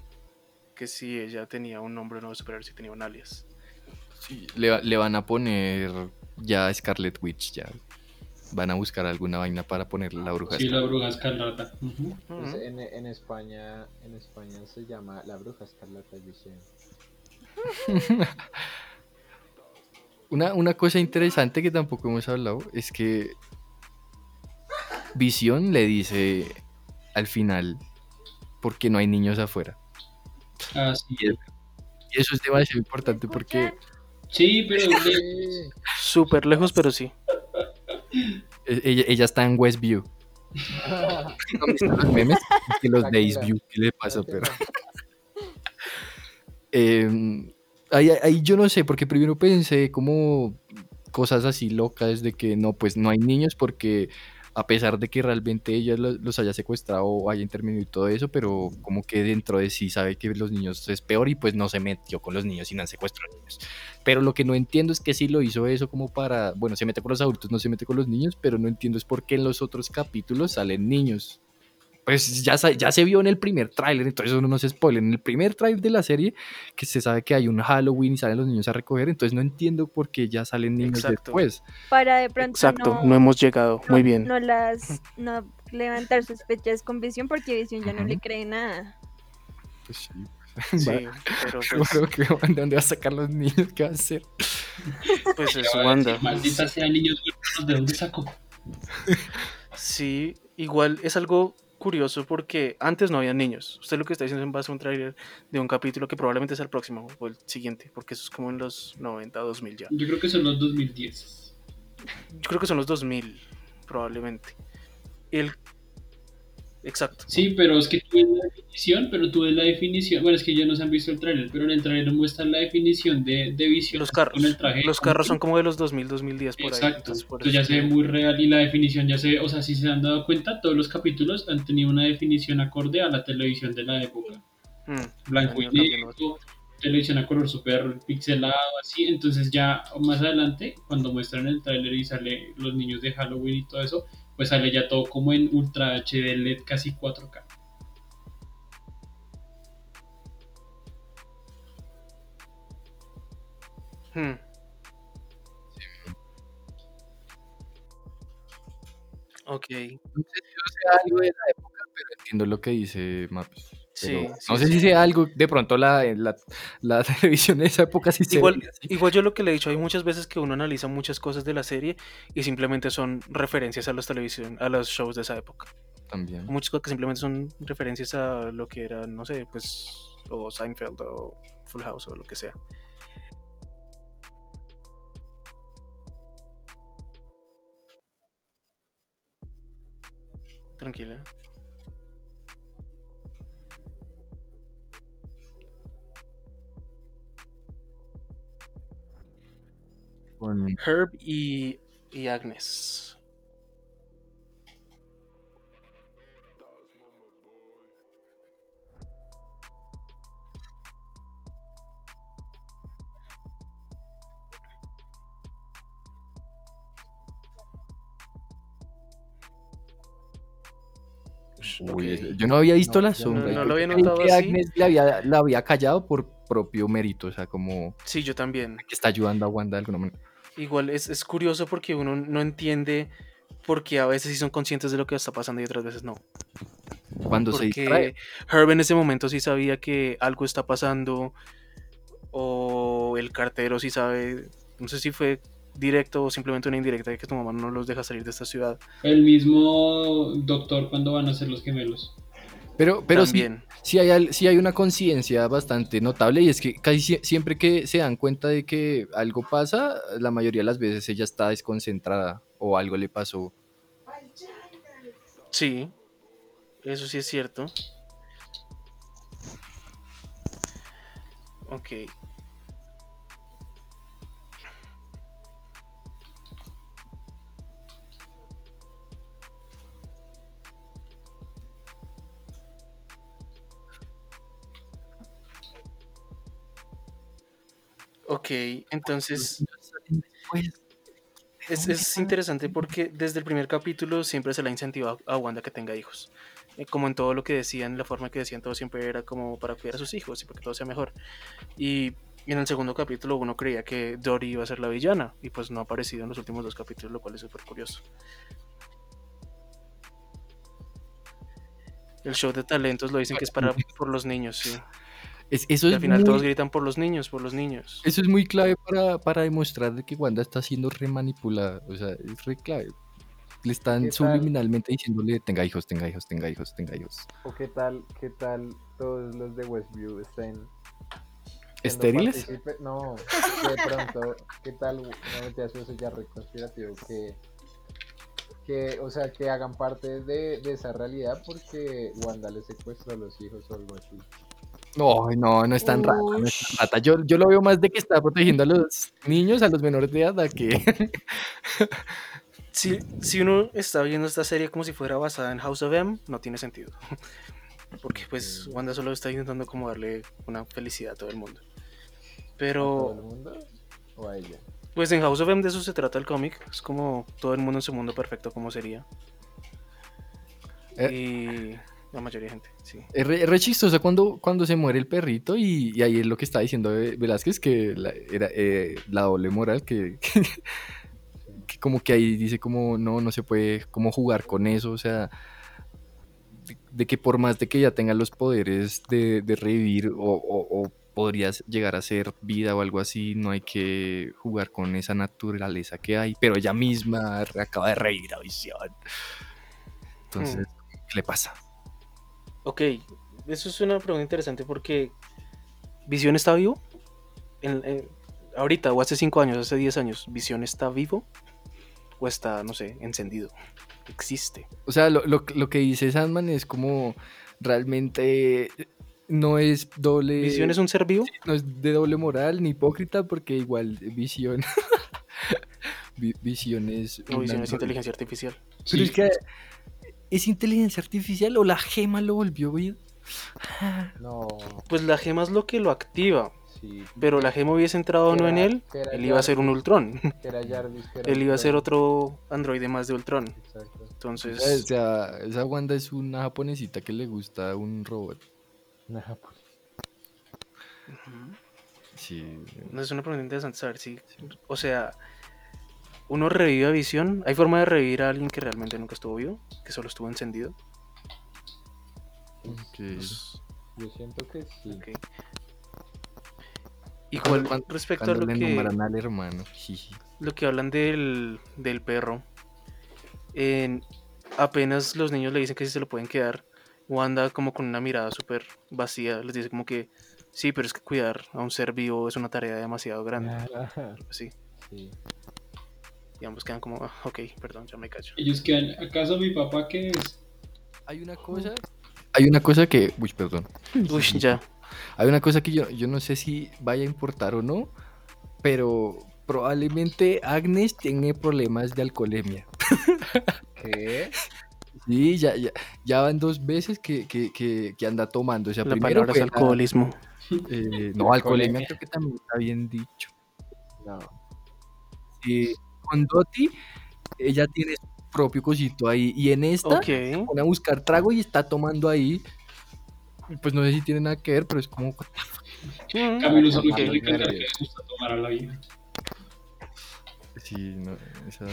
que si ella tenía un nombre o no de superhéroe, si tenía un alias. Sí, le, va- le van a poner ya Scarlet Witch, ya. Van a buscar alguna vaina para ponerle la bruja. Sí, la bruja escarlata. Pues, Ujú. en, en España, en España se llama La Bruja Escarlata Visión. *laughs* Una, una cosa interesante que tampoco hemos hablado es que Visión le dice al final, porque no hay niños afuera. Ah, sí. Y, es- y eso es demasiado importante porque Sí, pero *laughs* Súper lejos, pero sí. e- ella, ella está en Westview. *laughs* ¿Dónde están los memes? Que los de Tranquila. Eastview, ¿qué le pasa? Pero, eh, ahí, ahí yo no sé, porque primero pensé como cosas así locas de que no, pues no hay niños porque a pesar de que realmente ella lo- los haya secuestrado o haya intervenido y todo eso, pero como que dentro de sí sabe que los niños es peor y pues no se metió con los niños y no secuestró a niños. Pero lo que no entiendo es que sí lo hizo eso como para, bueno, se mete con los adultos, no se mete con los niños, pero no entiendo es por qué en los otros capítulos salen niños. Pues ya, ya se vio en el primer tráiler, entonces uno no se spoiler. En el primer tráiler de la serie, que se sabe que hay un Halloween y salen los niños a recoger, entonces no entiendo por qué ya salen niños Exacto. después. Para de pronto Exacto, no, no hemos llegado. no- Muy bien. no las no levantar sospechas con visión porque visión ya no le cree nada. Pues sí. Sí, *laughs* Va- pero *laughs* pues, Bueno, ¿qué va- ¿de dónde va a sacar los niños? ¿Qué va a hacer? *laughs* pues es Ya va a Wanda. decir, Maldita sea niños ¿de dónde sacó? Sí, igual es algo curioso porque antes no había niños. Usted lo que está diciendo es en base a un tráiler de un capítulo que probablemente es el próximo o el siguiente, porque eso es como en los 90, 2000 ya. Yo creo que son los 2010. Yo creo que son los 2000, probablemente. El... Exacto. Sí, pero es que tú ves la definición, pero tú ves la definición. Bueno, es que ya no se han visto el tráiler, pero en el tráiler muestran la definición de, de visión. Los carros. Con el traje. Los carros son como de los 2000, 2010 por ahí. Exacto. Entonces, por Entonces ya se ve muy real y la definición ya se ve, o sea, si se han dado cuenta, todos los capítulos han tenido una definición acorde a la televisión de la época. Mm, Blanco y negro, televisión a color súper pixelado, así. Entonces ya más adelante, cuando muestran el tráiler y sale los niños de Halloween y todo eso, pues sale ya todo como en Ultra HD LED casi 4K. mm. Ok. No sé si algo de la época, pero entiendo lo que dice Maps. Sí, Pero sí, no sé sí. si sea algo, de pronto la, la, la *laughs* televisión de esa época sí se Igual, así. igual yo lo que le he dicho, hay muchas veces que uno analiza muchas cosas de la serie y simplemente son referencias a los televisión, a los shows de esa época. también. Muchas cosas que simplemente son referencias a lo que era, no sé, pues, o Seinfeld o Full House o lo que sea. Tranquila. Con- Herb y, y Agnes. Uy. Yo no había visto No, la sombra. no- lo había notado que así. Agnes le había, la había callado por propio mérito, o sea, como Sí, yo también. que está ayudando a Wanda de alguna manera. Igual es, es curioso porque uno no entiende porque a veces sí son conscientes de lo que está pasando y otras veces no. Cuando se distrae. Herb en ese momento sí sabía que algo está pasando o el cartero sí sabe, no sé si fue directo o simplemente una indirecta de que tu mamá no los deja salir de esta ciudad. El mismo doctor cuando van a ser los gemelos. Pero, pero sí, También. sí hay, sí hay una conciencia bastante notable y es que casi sie- siempre que se dan cuenta de que algo pasa, la mayoría de las veces ella está desconcentrada o algo le pasó. Sí, eso sí es cierto. Ok. Ok, entonces es, es interesante porque desde el primer capítulo siempre se le ha incentivado a Wanda que tenga hijos. Eh, Como en todo lo que decían, la forma que decían todo siempre era como para cuidar a sus hijos y para que todo sea mejor. Y, y en el segundo capítulo uno creía que Dory iba a ser la villana y pues no ha aparecido en los últimos dos capítulos, lo cual es súper curioso. El show de talentos lo dicen que es para por los niños, sí. Es- eso, Y es al final muy, todos gritan por los niños, por los niños. eso es muy clave para, para demostrar de que Wanda está siendo remanipulada. O sea, es re clave. Le están subliminalmente diciéndole tenga hijos, tenga hijos, tenga hijos, tenga hijos. ¿O qué tal, qué tal todos los de Westview estén ¿Estériles? No, que de pronto, ¿qué tal? No me eso ya re conspirativo, que, que, o sea, que hagan parte de, de esa realidad porque Wanda les secuestró a los hijos o algo así. No, no, no es tan rata, no es tan rata. Yo, yo lo veo más de que está protegiendo a los niños, a los menores de edad, a que... Si, si uno está viendo esta serie como si fuera basada en House of M, no tiene sentido. *laughs* Porque pues Wanda solo está intentando como darle una felicidad a todo el mundo. ¿A todo el Pero mundo? ¿O a ella? pues en House of M de eso se trata el cómic. Es como todo el mundo en su mundo perfecto como sería. Eh. Y la mayoría de gente, sí. Es re, chistoso cuando, cuando se muere el perrito y, y ahí es lo que está diciendo Ve- Velázquez, que la, era eh, la doble moral, que, *laughs* que, que como que ahí dice como no, no se puede como jugar con eso, o sea, de, de que por más de que ella tenga los poderes de, de revivir o, o, o podrías llegar a ser vida o algo así, no hay que jugar con esa naturaleza que hay, pero ella misma acaba de revivir a Visión. Entonces, ¿qué le pasa? Ok, eso es una pregunta interesante porque ¿Visión está vivo? En- en- ahorita, o hace 5 años, hace 10 años, ¿Visión está vivo? ¿O está, no sé, encendido? ¿Existe? O sea, lo, lo, lo que dice Sandman es como realmente no es doble. ¿Visión es un ser vivo? no es de doble moral ni hipócrita porque igual visión. *laughs* Vi- visión es. No, Visión es inteligencia artificial. Pero Sí. es que es inteligencia artificial o la gema lo volvió vida. No, Pues la gema es lo que lo activa, sí. pero la gema hubiese entrado o no en él, él iba a ser un Ultron. Jarvis, Él iba a ser otro androide más de Ultron. Exacto. O Entonces, sea, esa Wanda es una japonesita que le gusta un robot. Pues, ujú. Sí. No, es una pregunta interesante saber si, o sea, uno revive a visión. ¿Hay forma de revivir a alguien que realmente nunca estuvo vivo? Que solo estuvo encendido. ok. Pues, Yo siento que sí. Ok. Igual Cuando- respecto a lo le que, al hermano. lo que hablan del, del perro, en- apenas los niños le dicen que sí se lo pueden quedar, Wanda como con una mirada súper vacía les dice como que sí, pero es que cuidar a un ser vivo es una tarea demasiado grande. Ajá, Sí, sí. Y ambos quedan como, "Ah, ok, perdón, ya me callo. Ellos quedan, ¿acaso mi papá qué es? Hay una cosa. Hay una cosa que. Uy, perdón. Uy, ya. Hay una cosa que yo, yo no sé si vaya a importar o no, pero probablemente Agnes tiene problemas de alcoholemia. *laughs* ¿Qué? Sí, ya, ya, ya van dos veces que, que, que, que anda tomando. O sea, La primero palabra es alcoholismo. *laughs* eh, no, alcoholemia Alcoholemia. creo que también está bien dicho. No. Sí, con Doti, ella tiene su propio cosito ahí. Y en esta, Ok. pone a buscar trago y está tomando ahí. Pues no sé si tiene nada que ver, pero es como. Camilo solo quiere recalcar que le gusta tomar a la vida. Sí, no, esa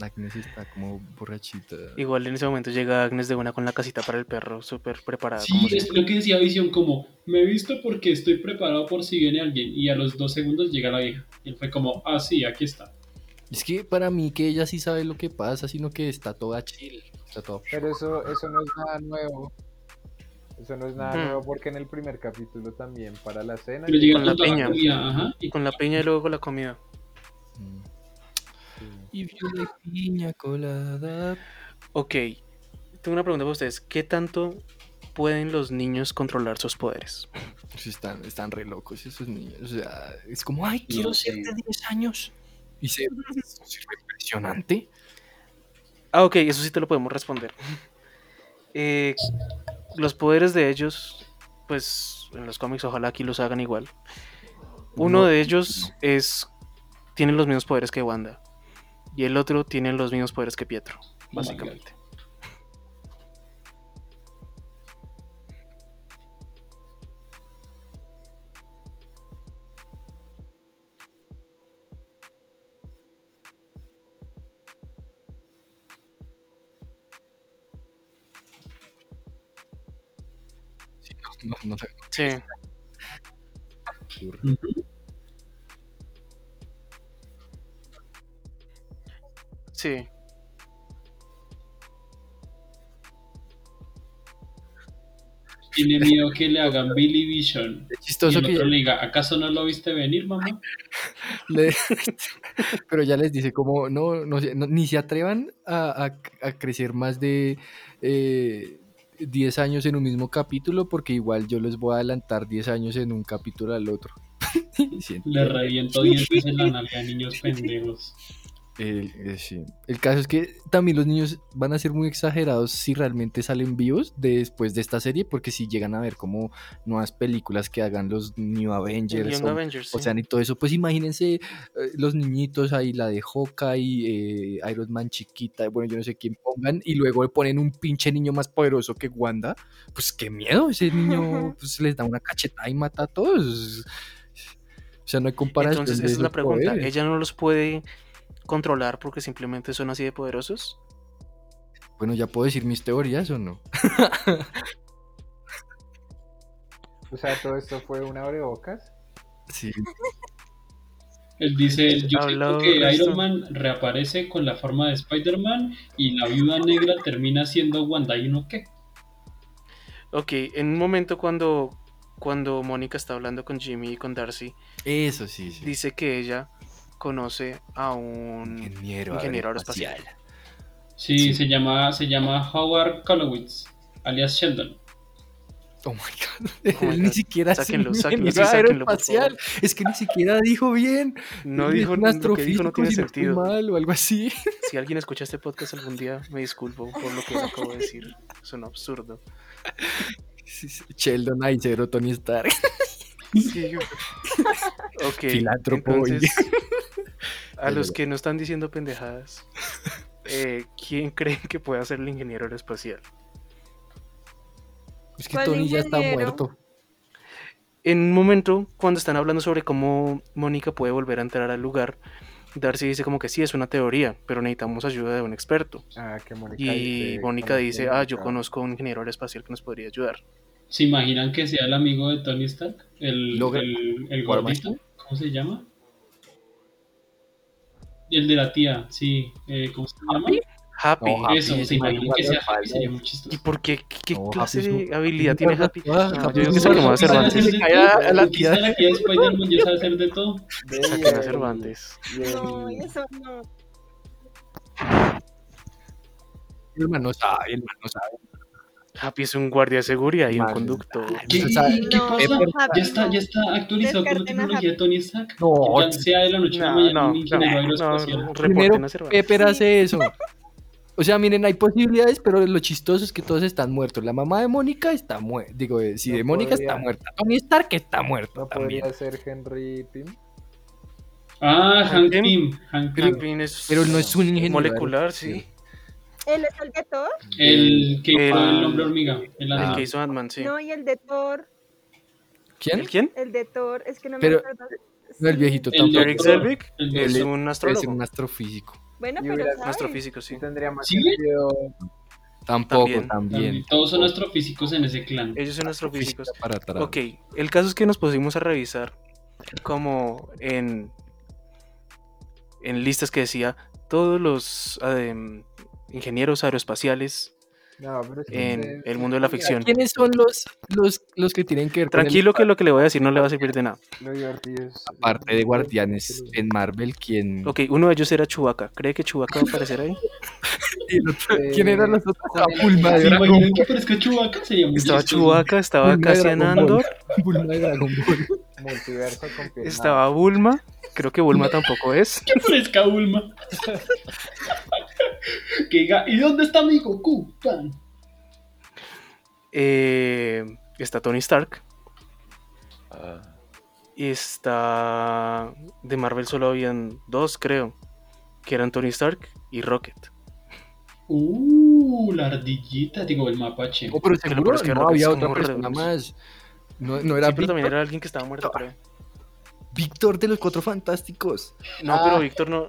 Agnes está como borrachita. Igual en ese momento llega Agnes de una con la casita para el perro, súper preparada. como Sí, es siempre. lo que decía Visión, como, me he visto porque estoy preparado por si viene alguien. Y a los dos segundos llega la vieja. Y él fue como, ah, sí, aquí está. Es que para mí que ella sí sabe lo que pasa, sino que está toda chill. Está toda... Pero eso, eso no es nada nuevo. Eso no es nada nuevo porque en el primer capítulo también para la cena. Pero llega Con la con toda piña. comida, ajá. Y Con la piña y luego con la comida. Mm. Sí. Y vio la piña colada. Ok, tengo una pregunta para ustedes. ¿Qué tanto pueden los niños controlar sus poderes? Pues están, están re locos esos niños. O sea, es como, ay, quiero No, ser sí. de 10 años. Y se es impresionante. Ah, ok, eso sí te lo podemos responder. *laughs* Eh, los poderes de ellos, pues en los cómics ojalá aquí los hagan igual. Uno No. de ellos es tiene los mismos poderes que Wanda y el otro tiene los mismos poderes que Pietro, básicamente. No, no sé. Sí, sí. Tiene miedo que le hagan Billy Vision. Es Y chistoso que le diga, ¿acaso no lo viste venir, mamá? *laughs* le- *laughs* pero ya les dice como no, no- ni se atrevan a, a- a crecer más de eh, 10 años en un mismo capítulo porque igual yo les voy a adelantar 10 años en un capítulo al otro. *laughs* Le reviento dientes en la *laughs* nalga a niños *laughs* pendejos. El, eh, sí. El caso es que también los niños van a ser muy exagerados si realmente salen vivos después de esta serie, porque si llegan a ver como nuevas películas que hagan los New Avengers o, Avengers. o sí. sea, y todo eso, pues imagínense eh, los niñitos ahí, la de Hawkeye, eh, Iron Man chiquita, bueno, yo no sé quién pongan, y luego le ponen un pinche niño más poderoso que Wanda, pues qué miedo, ese niño *laughs* pues, les da una cachetada y mata a todos. O sea, no hay comparación. Entonces, esa es la pregunta. poderes. ¿Ella no los puede controlar porque simplemente son así de poderosos? Bueno, ya puedo decir mis teorías o no. *laughs* O sea, todo esto fue un abrebocas. Sí. Él dice, yo Hablado siento que. Iron Man reaparece con la forma de Spider-Man y la viuda negra termina siendo Wanda. ¿Y uno qué? Ok, en un momento cuando, cuando Mónica está hablando con Jimmy y con Darcy, Eso sí, sí. dice que ella conoce a un ingeniero, ingeniero aeroespacial. Sí, Sí. Se, llama, se llama Howard Kolowitz, alias Sheldon. Oh my god. Oh *laughs* my Él ni siquiera es Sáquenlo, sáquenlo, sí, sáquenlo. Es que ni siquiera dijo bien. No dijo un lo que dijo, no tiene sentido. mal o algo así. *laughs* Si alguien escucha este podcast algún día, me disculpo por lo que acabo de decir. Es un absurdo. Sheldon Aicero, Tony Stark. *laughs* Sí. *laughs* Ok. Filántropo y- Entonces, *laughs* a los que no están diciendo pendejadas, eh, ¿quién *laughs* creen que pueda ser el ingeniero aeroespacial? Es que ¿Cuál Tony ya está muerto. En un momento, cuando están hablando sobre cómo Mónica puede volver a entrar al lugar, Darcy dice como que sí, es una teoría, pero necesitamos ayuda de un experto. Ah, que Mónica Y dice, Mónica ¿conoce dice, a ah, yo conozco a un ingeniero aeroespacial que nos podría ayudar. ¿Se imaginan que sea el amigo de Tony Stark? El, el, el gordito. ¿Cómo se llama? El de la tía, sí. eh, ¿Cómo se llama? Happy. No, Happy Eso, es se imaginan que sea. Happy, sería muy ¿Y chistoso. por qué? ¿Qué, qué No, clase Happy de un- habilidad tiene Happy? Ah, No, Happy yo es que lo va a hacer Sabe antes. hacer Se de le cae a- la tía. de Spider-Man, ya sabe hacer de todo. Y Saquen a Cervantes. y No, eso no. El man no sabe, el man no sabe. Happy es un guardia de seguridad y un Man. conductor. ¿Qué, O sea, ¿qué no, pasa? Happy Ya está, no. ya está actualizado con la a tecnología de Tony Stark. No, Ya sea de la noche a la No, mañana no, un no, Primero, a. Pepper hace eso. O sea, miren, hay posibilidades, pero lo chistoso es que todos están muertos. La mamá de Mónica está muerta. Digo, eh, sí, de Mónica podría. está muerta. Tony Stark está muerto No también. podría ser Henry Pym. Ah, Hank Hank Pym. Hank Pero, Pym. es Pero no es un ingeniero. molecular, sí. Él es el de Thor. El que El- fue el hombre hormiga. El El que hizo Ant-Man, sí. No, y el de Thor. ¿Quién? ¿El quién? El de Thor. Es que no Pero- me acuerdo. No, el viejito El tampoco. Eric. Selvig El es un astrólogo. un astrofísico. Bueno, pero hubiera- ¿sabe? Astrofísico, sí. Tendría más ¿Sí? sentido. Tampoco, También. también. Todos son astrofísicos en ese clan. Ellos son astrofísicos. Para atrás. Ok, el caso es que nos pusimos a revisar como en, en listas que decía todos los em, ingenieros aeroespaciales No, pero es que en el mundo de la ficción. ¿Quiénes son los, los, los que tienen que ver con el- Tranquilo que lo que le voy a decir no le va a servir de nada. Lo divertido es. Aparte de Guardianes en Marvel, ¿quién, Ok, uno de ellos era Chewbacca. ¿Cree que Chewbacca va a aparecer ahí? *laughs* el otro- ¿quién eran los otros? Ah, Bulma de ¿Se Dragon imaginan Ball. que parezca Chewbacca? Sería muy Estaba. Chewbacca, estaba Cassian. Andor, Bulma de Dragon Ball. Multiverso confirmado. estaba Bulma. Creo que Bulma tampoco es. *laughs* Que parezca Bulma. que diga, ¿y dónde está mi Goku? Pan. Eh, está Tony Stark. Y está. De Marvel solo habían dos, creo. Que eran Tony Stark y Rocket. Uh, la ardillita, digo, el mapache. No, pero seguro peor es que no había otra persona más. No, no era Sí, pero también era alguien que estaba muerto, creo. Víctor de los Cuatro Fantásticos. No, Ah. pero Víctor no.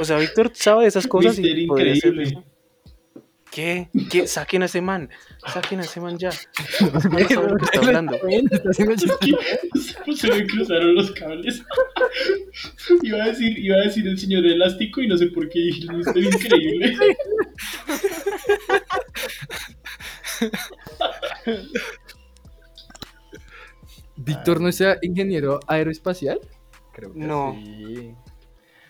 O sea, Víctor sabe de esas cosas Mister y podría ser. ¿Qué? ¿Qué? Saquen a ese man. Saquen a ese man ya. *laughs* No sabe lo que está hablando. Se me cruzaron los cables. *laughs* iba, a decir, iba a decir el señor elástico y no sé por qué dije mister increíble. *laughs* Víctor no sea ingeniero aeroespacial. Creo que No. sí.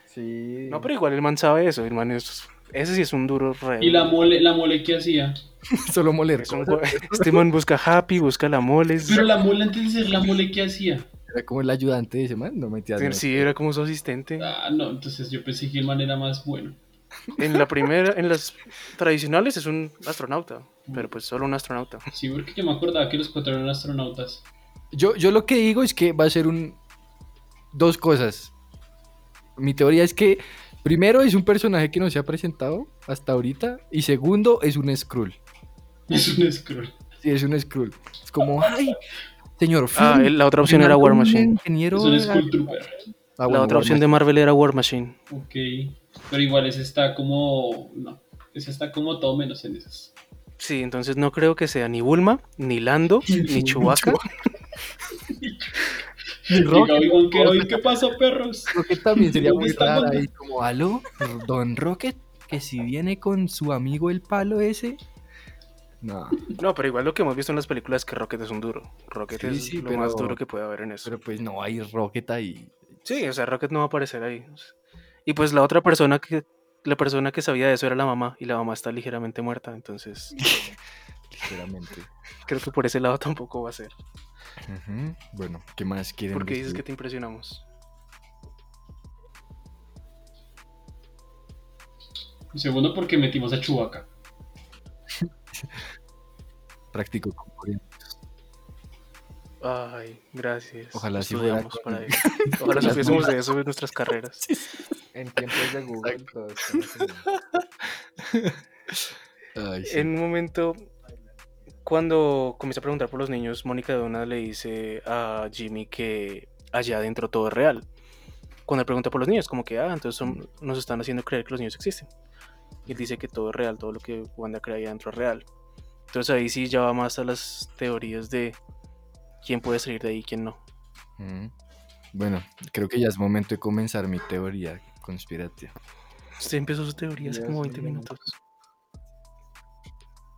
Sí. No, pero igual el man sabe eso. El man es. Ese sí es un duro re. Y la mole, la mole que hacía. *laughs* Solo moler. *laughs* Este man busca Happy, busca la mole. Pero la mole antes de ser la mole que hacía. Era como el ayudante de ese man. No metías. Sí, era como su asistente. Ah, no, entonces yo pensé que el man era más bueno. En la primera, en las *laughs* tradicionales es un astronauta. Pero pues solo un astronauta. Sí, porque yo me acordaba que los cuatro eran astronautas. Yo, yo lo que digo es que va a ser un. Dos cosas. Mi teoría es que. Primero, es un personaje que no se ha presentado hasta ahorita. Y segundo, es un Skrull. Es un scroll. Sí, es un Skrull. Es como, ay, señor Ah, la otra opción era War Machine. Ingeniero Es un Skull Trooper. Ah, La otra War opción de Marvel era War Machine. Ok. Pero igual ese está como. No. Ese está como todo menos en esas. Sí, entonces no creo que sea ni Bulma, ni Lando, *laughs* ni Chewbacca. Rocket, oigan, ¿qué, oigan, ¿qué pasó, perros? Rocket también sería ¿Dónde muy Wanda? ahí, como, aló, Don Rocket, que si viene con su amigo el palo ese. No, No, pero igual lo que hemos visto en las películas es que Rocket es un duro. Rocket Sí, es sí, lo pero- más duro que puede haber en eso. pero pues no hay Rocket ahí. Sí, o sea, Rocket no va a aparecer ahí. Y pues la otra persona que la persona que sabía de eso era la mamá y la mamá está ligeramente muerta, entonces *laughs* Ligeramente. creo que por ese lado tampoco va a ser. Bueno, ¿qué más quieren Porque dices decir? que te impresionamos. Segundo, porque metimos a Chewbacca. *laughs* Práctico. Ay, gracias. Ojalá sí fuera para ello. Ojalá *laughs* supiésemos de eso en nuestras carreras. En tiempos de Google todo. *laughs* Ay, sí. En un momento, cuando comienza a preguntar por los niños, Mónica de Dona le dice a Jimmy que allá adentro todo es real. Cuando él pregunta por los niños, como que, ah, entonces son- nos están haciendo creer que los niños existen. Y él dice que todo es real, todo lo que Wanda cree allá adentro es real. Entonces ahí sí ya va más a las teorías de quién puede salir de ahí y quién no. Mm. Bueno, creo que ya es momento de comenzar mi teoría conspirativa. Usted empezó su teoría hace como 20 mío. minutos.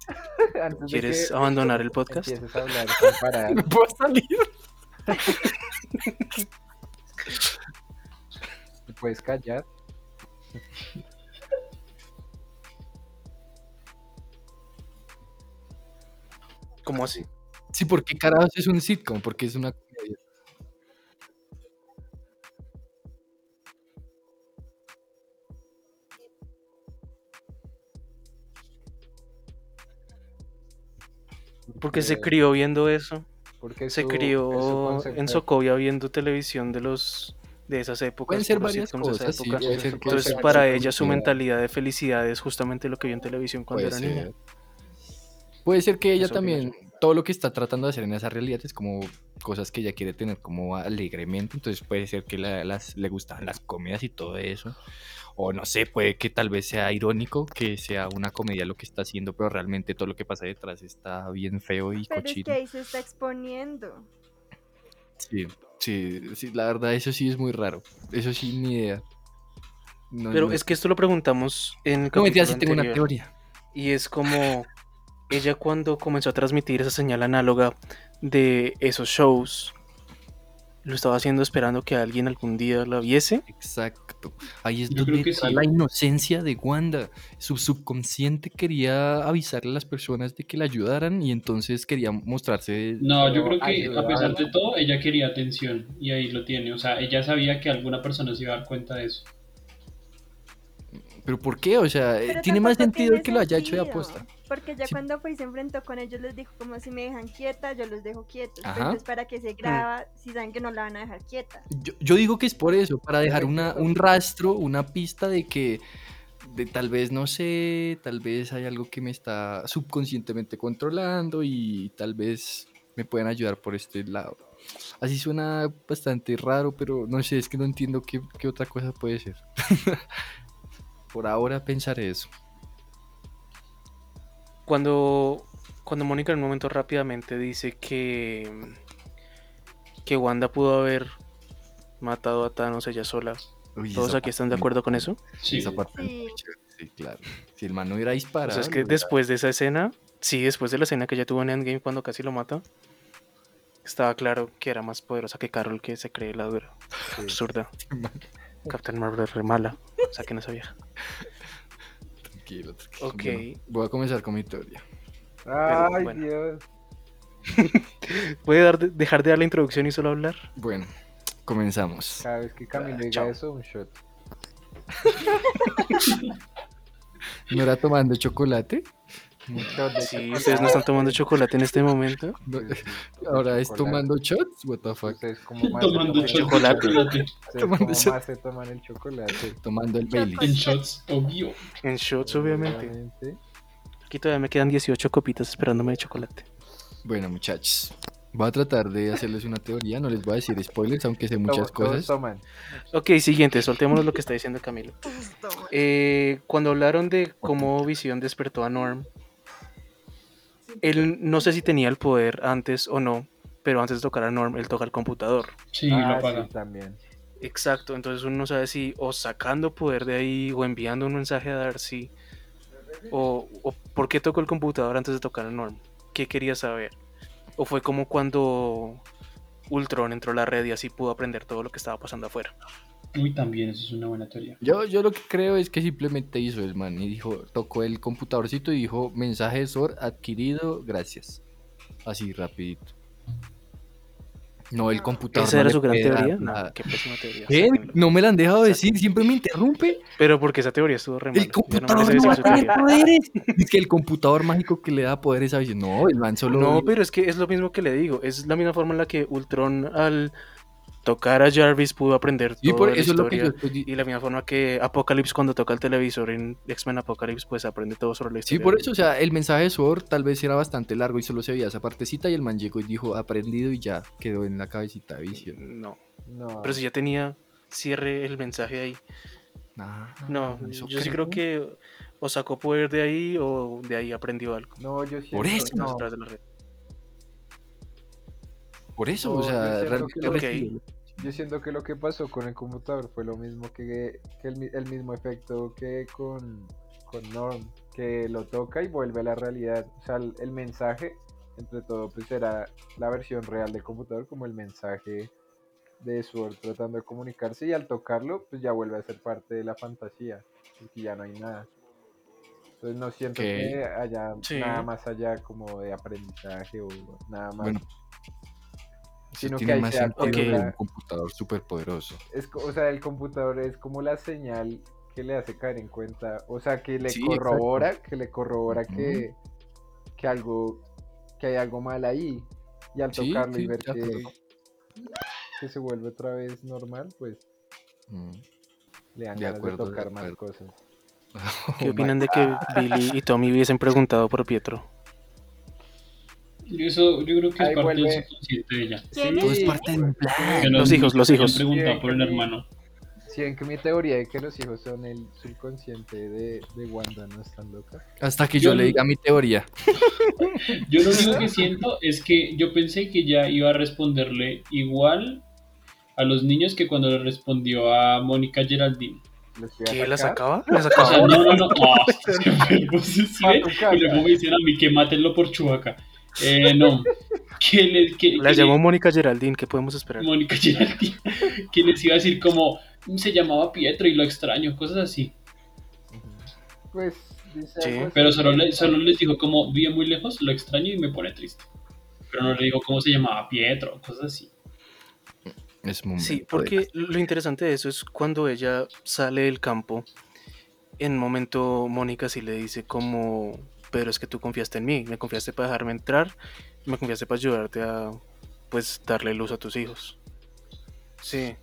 *laughs* Antes ¿Quieres que abandonar el podcast? empieces a hablar sin parar, ¿Me *laughs* puedo salir? *laughs* ¿te puedes callar? ¿Cómo así? Sí, porque carajos es un sitcom, porque es una Porque se Eh, crió viendo eso. porque Se su- crió en de- Socovia viendo televisión de los de esas épocas. Pueden ser varias cosas, sí, Entonces sea para ella su mentalidad de felicidad es justamente lo que vio en televisión cuando Puede era niña. Puede ser que ella Eso también, todo lo que está tratando de hacer en esa realidad es como cosas que ella quiere tener como alegremente, entonces puede ser que la- las, le gustan las comidas y todo eso, o no sé, puede que tal vez sea irónico, que sea una comedia lo que está haciendo, pero realmente todo lo que pasa detrás está bien feo y Pero es cochino. que ahí se está exponiendo. Sí, sí, sí, la verdad eso sí es muy raro, eso sí ni idea. No, Pero no- es que esto lo preguntamos en el No, mentira, sí tengo una teoría. Y es como ella cuando comenzó a transmitir esa señal análoga de esos shows, lo estaba haciendo esperando que alguien algún día la viese. Exacto. Ahí es Yo donde que sí. la inocencia de Wanda. Su subconsciente quería avisarle a las personas de que la ayudaran y entonces quería mostrarse. No, yo Pero creo que a pesar de todo, ella quería atención y ahí lo tiene. O sea, ella sabía que alguna persona se iba a dar cuenta de eso. ¿Pero por qué? O sea, eh, Pero tiene más sentido tiene que lo haya hecho de aposta. Porque ya Sí. cuando y se enfrentó con ellos, les dijo como si me dejan quieta, yo los dejo quietos. Ajá. Entonces, ¿para que se graba si saben que no la van a dejar quieta? Yo, yo digo que es por eso, para dejar una, un rastro, una pista de que de tal vez, no sé, tal vez hay algo que me está subconscientemente controlando y tal vez me pueden ayudar por este lado. Así suena bastante raro, pero no sé, es que no entiendo qué, qué otra cosa puede ser. *laughs* por ahora pensaré eso. Cuando, cuando Mónica en un momento rápidamente dice que, que Wanda pudo haber matado a Thanos ella sola, Uy, ¿todos aquí están de acuerdo con eso? Sí. Esa parte Sí. claro. Si el man no hubiera O disparado. sea, es que después de esa escena, sí, después de la escena que ella tuvo en Endgame cuando casi lo mata, estaba claro que era más poderosa que Carol, que se cree la dura. Sí. Absurda. *laughs* Captain Marvel es re mala. Saquen esa vieja. Tranquilo, tranquilo. Ok. Bueno, voy a comenzar con mi teoría. Ay, bueno. Dios. *laughs* ¿Puede dar de- dejar de dar la introducción y solo hablar? Bueno, comenzamos. Cada vez que Camilo Ah, diga chao. eso, un shot. *laughs* ¿No era tomando chocolate? Sí, ustedes no están tomando chocolate en este momento. No. Ahora es tomando shots, what the fuck. Ustedes como más Tomando chocolate. chocolate. ustedes tomando como shot. más se toman el chocolate. Tomando el. En shots, obvio. En shots, obviamente. Obviamente. Aquí todavía me quedan 18 copitas esperándome de chocolate. Bueno, muchachos, voy a tratar de hacerles una teoría. No les voy a decir spoilers, aunque sé muchas cosas. toman. Ok, siguiente, soltémonos lo que está diciendo Camilo. Eh, cuando hablaron de cómo Visión despertó a Norm, él no sé si tenía el poder antes o no, pero antes de tocar a Norm, él toca el computador. Sí, Ah, lo sí, apaga. también. Exacto, entonces uno no sabe si o sacando poder de ahí o enviando un mensaje a Darcy o, o por qué tocó el computador antes de tocar a Norm. ¿Qué quería saber? O fue como cuando Ultron entró a la red y así pudo aprender todo lo que estaba pasando afuera. Uy, también, eso es una buena teoría. Yo, yo lo que creo es que simplemente hizo el man y dijo, tocó el computadorcito y dijo, mensaje de SOR adquirido, gracias. Así, rapidito. No, el computador. ¿Esa no era su gran teoría? nada. No, qué pésima teoría. ¿Qué? sáquenlo. No me la han dejado decir, siempre me interrumpe. Pero porque esa teoría estuvo re mala. El computador no va a tener poderes. Es que el computador mágico que le da poderes a Visión. No, el man solo. No, pero es que es lo mismo que le digo. Es la misma forma en la que Ultron al tocar a Jarvis pudo aprender Y todo por de la eso es lo que yo historia. estoy di- Y la misma forma que Apocalypse cuando toca el televisor en X-Men Apocalypse pues aprende todo sobre la Sí, historia. por eso, o sea, el mensaje de Sword tal vez era bastante largo y solo se veía esa partecita y el man llegó y dijo aprendido y ya quedó en la cabecita de Visión. No, No. pero si ya tenía cierre el mensaje ahí. Ah, No, eso yo sí creo que o sacó poder de ahí o de ahí aprendió algo. No, yo siento, Por eso. No, no, detrás de la red. Por eso, No, o yo sea, siento realmente que- yo siento que lo que pasó con el computador fue lo mismo que, que el, mi- el mismo efecto que con, con Norm, que lo toca y vuelve a la realidad. O sea, el, el mensaje, entre todo, pues era la versión real del computador, como el mensaje de Sword tratando de comunicarse y al tocarlo, pues ya vuelve a ser parte de la fantasía, porque ya no hay nada. Entonces no siento que haya Sí. nada más allá como de aprendizaje o nada más. Bueno, Sino que tiene ahí más se da sentido de cuenta- un computador súper poderoso. es, o sea, el computador es como la señal que le hace caer en cuenta, o sea, que le Sí, corrobora, que le corrobora Ujú. que, que algo, que hay algo mal ahí, y al Sí, tocarlo y sí, ver de que, que se vuelve otra vez normal, pues Mm. le dan De ganas acuerdo, de de tocar más acuerdo. cosas. *laughs* ¿Qué Oh opinan my de que Billy y Tommy hubiesen preguntado por Pietro? Eso yo creo que es Ahí parte vuelve- del subconsciente de ella. ¿Quién God. Todo es? parte de un plan. Los hijos, los hijos. preguntado Sí, por el hermano. Si ven que mi teoría de que los hijos son el subconsciente de, de Wanda no es tan loca. Hasta que yo Yo le diga mi teoría. *laughs* Yo lo único que siento es que yo pensé que ya iba a responderle igual a los niños que cuando le respondió a Mónica Geraldine. ¿Qué? ¿La sacaba? ¿La *laughs* O sea, sacaba? no, no, no. Oh, *laughs* ¿sí, sí. Y luego me dicen a mí que mátenlo por Chubaca. Eh, no. Que le, que, La que llamó le- Mónica Geraldine, ¿qué podemos esperar? Mónica Geraldine. Que les iba a decir como se llamaba Pietro y lo extraño, cosas así. Pues dice Sí. Pero solo, le- solo les dijo como vive muy lejos, lo extraño y me pone triste. Pero no le dijo cómo se llamaba Pietro, cosas así. Es momento Sí, de- porque lo interesante de eso es cuando ella sale del campo, en un momento Mónica sí le dice como, pero es que tú confiaste en mí, me confiaste para dejarme entrar, me confiaste para ayudarte a, pues, darle luz a tus hijos. Sí,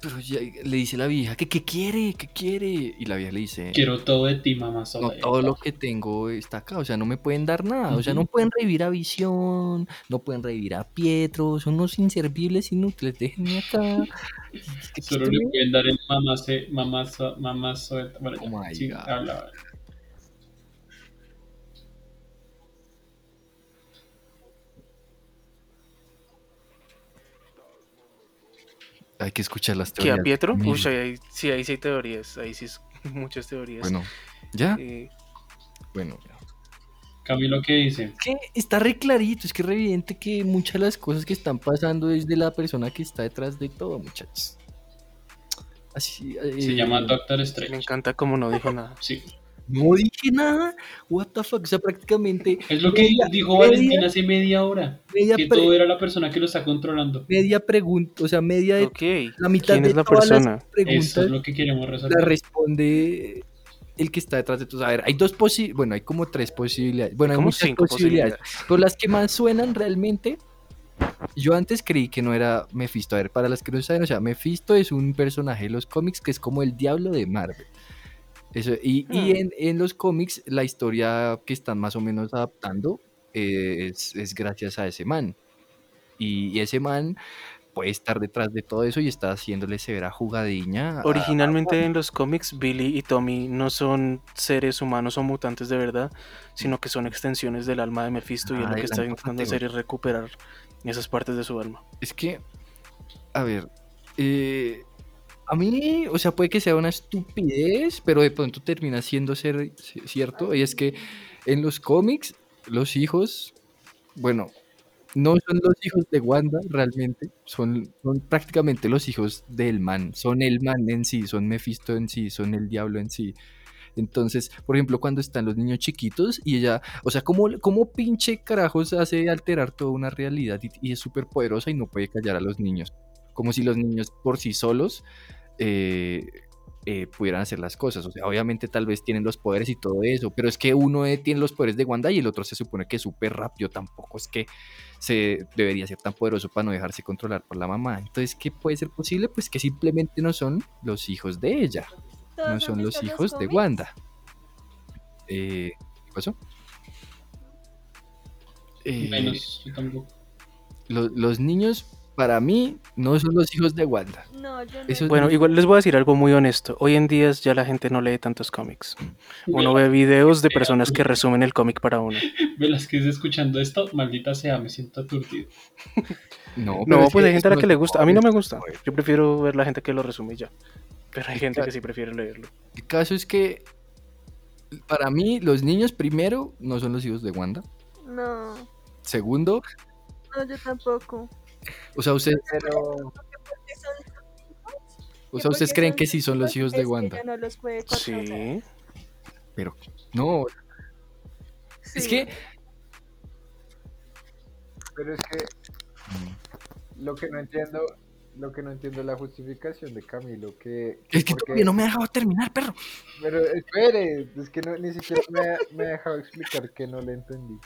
Pero ya le dice la vieja que qué quiere, qué quiere. Y la vieja le dice, Quiero todo de ti, mamá. no, sola. todo lo que tengo está acá. O sea, no me pueden dar nada. O sea, no pueden revivir a Visión, no pueden revivir a Pietro. Son unos inservibles inútiles. Déjenme acá. ¿Qué Solo le pueden dar el mamá, mamá, mamá suelta. Bueno, Oh my sí, God. habla. Hay que escuchar las ¿qué teorías. a Pietro? Mil. Uy, ahí, sí, ahí sí hay teorías, ahí sí es *laughs* muchas teorías. Bueno, ¿ya? Eh, Bueno. Camilo, ¿qué dice? que está re clarito, es que es re evidente que muchas de las cosas que están pasando es de la persona que está detrás de todo, muchachos. Así, Se eh, llama Doctor me Strange. encanta como no dijo nada. Sí. No dije nada. What the fuck, o sea, prácticamente Es lo que Media- dijo media- Valentina hace media hora. media, Que pre- todo era la persona que lo está controlando. media pregunta, o sea, media de Ok, la mitad ¿quién de es la todas persona? las Eso preguntas es lo que queremos la resolver. responde el que está detrás de todo. A ver, hay dos posibilidades, bueno, hay como tres posibilidades. Bueno, hay Como muchas cinco posibilidades. posibilidades. Pero las que más suenan realmente, yo antes creí que no era Mephisto. A ver, para las que no saben, o sea, Mephisto es un personaje de los cómics que es como el diablo de Marvel. Eso, y y Hmm. en, en los cómics, la historia que están más o menos adaptando eh, es, es gracias a ese man. Y, y ese man puede estar detrás de todo eso y está haciéndole severa jugadilla. a- Originalmente en los cómics, Billy y Tommy no son seres humanos o mutantes de verdad, sino que son extensiones del alma de Mephisto y Ah, lo que el está intentando hacer es recuperar esas partes de su alma. Es que, a ver, eh, a mí, o sea, puede que sea una estupidez, pero de pronto termina siendo ser ci- cierto. Y es que en los cómics, los hijos, bueno, no son los hijos de Wanda realmente, son, son prácticamente los hijos del man, son el man en sí, son Mephisto en sí, son el diablo en sí. Entonces, por ejemplo, cuando están los niños chiquitos y ella, o sea, ¿cómo, cómo pinche carajos hace alterar toda una realidad y, y es súper poderosa y no puede callar a los niños? Como si los niños por sí solos eh, eh, pudieran hacer las cosas. O sea, obviamente tal vez tienen los poderes y todo eso, pero es que uno eh, tiene los poderes de Wanda y el otro se supone que es súper rápido. Tampoco es que se debería ser tan poderoso para no dejarse controlar por la mamá. Entonces, ¿qué puede ser posible? Pues que simplemente no son los hijos de ella ¿Todos Ah, no son los hijos de? Wanda. Eh, ¿Qué pasó? Eh, Menos, yo tampoco. lo- los niños, para mí, no son los hijos de Wanda. No, yo no. Eso Bueno, igual les voy a decir algo muy honesto. Hoy en día ya la gente no lee tantos cómics. *laughs* Uno ve videos de personas que resumen el cómic para uno. *laughs* Velázquez escuchando esto, maldita sea, me siento aturdido. *laughs* No, pero No, es pues hay gente a la que no le gusta. A mí no me gusta. Yo prefiero ver la gente que lo resume ya. Pero hay gente que sí prefiere leerlo. El caso es que, para mí, los niños, primero, no son los hijos de Wanda. No, Segundo, no, yo tampoco. O sea, ustedes, Pero o sea, ¿ustedes creen que sí son los hijos de que Wanda? no los puede. Sí. No, es que Pero es que lo que no entiendo, lo que no entiendo es la justificación de Camilo, que, es que porque- todavía no me ha dejado terminar, perro. Pero espere, es que no, ni siquiera me, ha- me ha dejado explicar que no le entendí.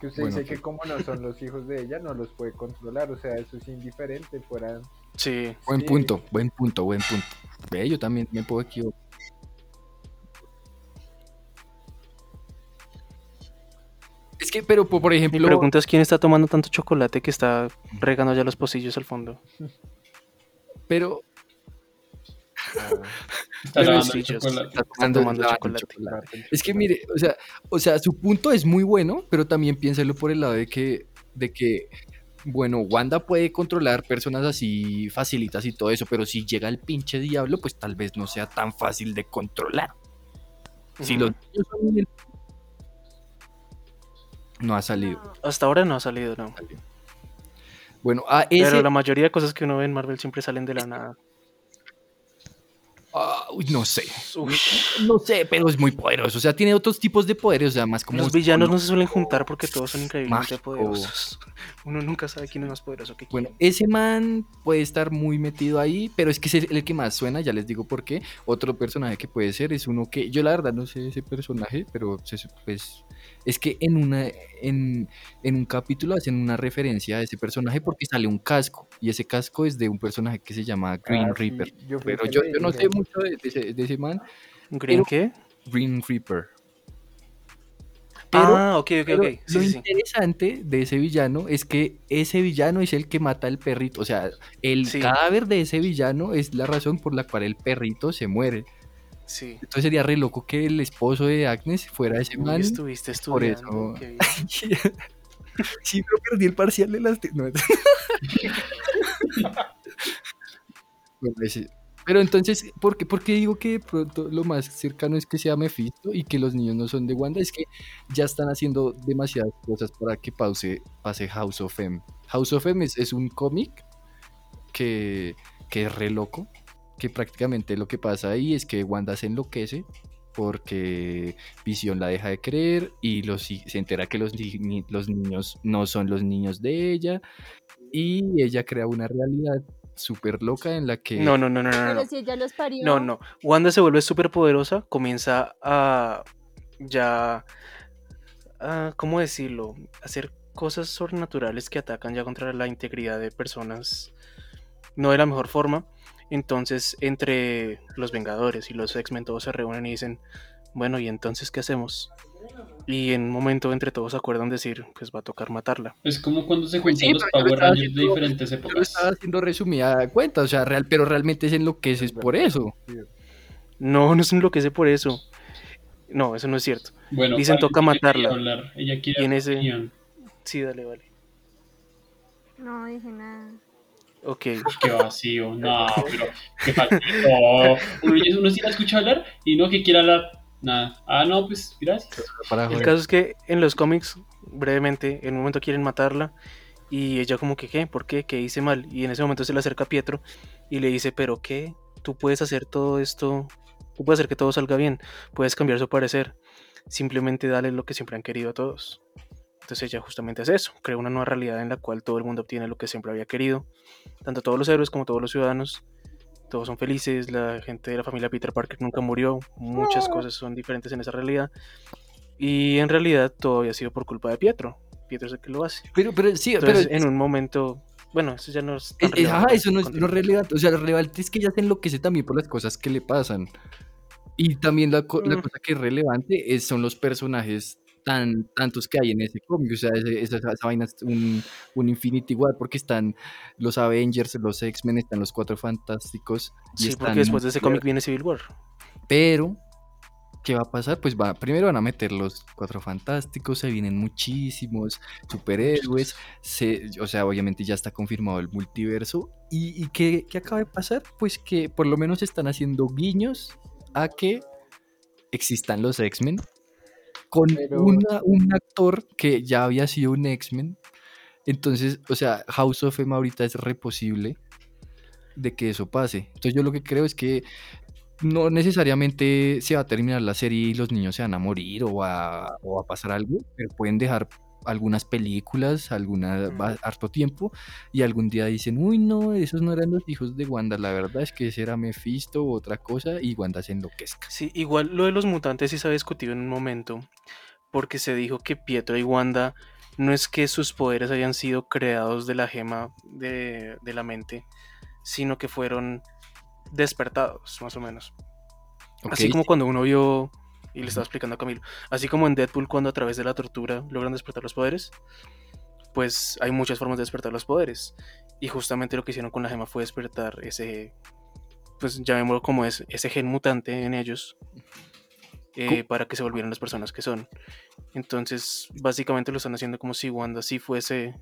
Que usted Bueno, dice que como no son los hijos de ella, no los puede controlar, o sea, eso es indiferente, fueran... Sí. Buen Sí. punto, buen punto, buen punto. Ve, yo también me puedo equivocar. Es que, pero po- por Mi ejemplo, pregunta es quién está tomando tanto chocolate que está regando ya los pocillos al fondo. pero Está sí, chocolate. tomando, chocolate. chocolate. Es que mire, o sea, o sea, su punto es muy bueno, pero también piénselo por el lado de que, de que, bueno, Wanda puede controlar personas así facilitas y todo eso, pero si llega el pinche diablo, pues tal vez no sea tan fácil de controlar. Si Ujú. los niños son el- No ha salido. No. Hasta ahora no ha salido, no. Bueno, a ese... Pero la mayoría de cosas que uno ve en Marvel siempre salen de la nada. Ah, uy, no sé. Uy, No sé, pero es muy poderoso. O sea, tiene otros tipos de poderes, o sea, más como... los villanos no se suelen juntar porque todos son increíblemente Mágico. poderosos. *laughs* Uno nunca sabe quién es más poderoso que quién. Bueno, ese man puede estar muy metido ahí, pero es que es el que más suena, ya les digo por qué. Otro personaje que puede ser es uno que yo la verdad no sé ese personaje, pero pues es que en una en, en un capítulo hacen una referencia a ese personaje porque sale un casco y ese casco es de un personaje que se llama Green ah, sí, Reaper. yo Pero yo, yo no sé mucho de, de ese, de ese man, ¿Green pero- qué? Green Reaper. Pero, ah, ok, ok, Pero ok. Sí, lo sí, interesante de ese villano es que ese villano es el que mata al perrito. O sea, el Sí. cadáver de ese villano es la razón por la cual el perrito se muere. Sí. Entonces sería re loco que el esposo de Agnes fuera ese Uy, man. estuviste por eso- *laughs* sí, pero perdí el parcial de las... no. *laughs* Bueno, ese- Pero entonces, ¿por qué, por qué digo que de pronto lo más cercano es que sea Mephisto y que los niños no son de Wanda? Es que ya están haciendo demasiadas cosas para que pause, pase House of M. House of M es, un cómic que, que es re loco, que prácticamente lo que pasa ahí es que Wanda se enloquece porque Visión la deja de creer y los, se entera que los niños no son los niños de ella y ella crea una realidad súper loca en la que... No, no, no, no, no. Pero No, si ella los parió. no. no. Wanda se vuelve súper poderosa, comienza a ya... a, ¿Cómo decirlo? Hacer cosas sobrenaturales que atacan ya contra la integridad de personas no de la mejor forma. Entonces, entre los Vengadores y los X-Men, todos se reúnen y dicen, bueno, ¿y entonces qué hacemos? Y en un momento entre todos acuerdan decir, pues va a tocar matarla. Es como cuando se juntan sí, los yo Power estaba Rangers de diferentes Yo épocas. estaba haciendo resumida cuenta, o sea, real, pero realmente es en lo que es por eso. No, no se enloquece por eso. No, eso no es cierto. Bueno, Dicen, toca matarla. hablar. Ella quiere Y en dar ese- opinión. Sí, dale, vale. No dije nada. Ok. Qué vacío. No, pero qué faltito. Uno, uno sí la escucha hablar y no que quiera hablar. Nada. Ah, no, pues gracias. El caso es que en los cómics, brevemente, en un momento quieren matarla y ella como que, ¿qué? ¿Por qué? ¿Qué hice mal? Y en ese momento se le acerca a Pietro y le dice, ¿pero qué? Tú puedes hacer todo esto, tú puedes hacer que todo salga bien, puedes cambiar su parecer, simplemente dale lo que siempre han querido a todos. Entonces ella justamente hace eso, crea una nueva realidad en la cual todo el mundo obtiene lo que siempre había querido, tanto todos los héroes como todos los ciudadanos. Todos son felices, la gente de la familia Peter Parker nunca murió, muchas cosas son diferentes en esa realidad. Y en realidad todo había sido por culpa de Pietro. Pietro es el que lo hace. Pero, pero sí, pero Entonces, en un momento. Bueno, eso ya no es. tan Es- es- ajá, relevante eso no es con- lo relevante. O sea, lo relevante es que ella se enloquece también por las cosas que le pasan. Y también la, co- la Mm. cosa que es relevante es, son los personajes tan, tantos que hay en ese cómic. O sea, esa, esa vaina es un, un Infinity War porque están los Avengers, los X-Men, están los Cuatro Fantásticos. Y Sí, están porque después de ese cómic viene Civil War. Pero, ¿qué va a pasar? Pues va, primero van a meter los Cuatro Fantásticos, se vienen muchísimos superhéroes, se, o sea, obviamente ya está confirmado el multiverso. ¿Y, y qué, qué acaba de pasar? Pues que por lo menos están haciendo guiños a que existan los X-Men con Pero- una- un actor que ya había sido un X-Men. Entonces, o sea, House of M ahorita es re posible de que eso pase. Entonces yo lo que creo es que no necesariamente se va a terminar la serie y los niños se van a morir o va, o a pasar algo, pero pueden dejar algunas películas, alguna, va- harto tiempo, y algún día dicen, uy, no, esos no eran los hijos de Wanda, la verdad es que ese era Mephisto u otra cosa, y Wanda se enloquezca. Sí, igual lo de los mutantes sí se había discutido en un momento, porque se dijo que Pietro y Wanda no es que sus poderes hayan sido creados de la gema de, de la mente, sino que fueron despertados, más o menos. Así como cuando uno vio, y le estaba explicando a Camilo, así como en Deadpool cuando a través de la tortura logran despertar los poderes, pues hay muchas formas de despertar los poderes. Y justamente lo que hicieron con la gema fue despertar ese, pues llamémoslo como es, ese gen mutante en ellos, eh, para que se volvieran las personas que son. Entonces, básicamente lo están haciendo como si Wanda sí fuese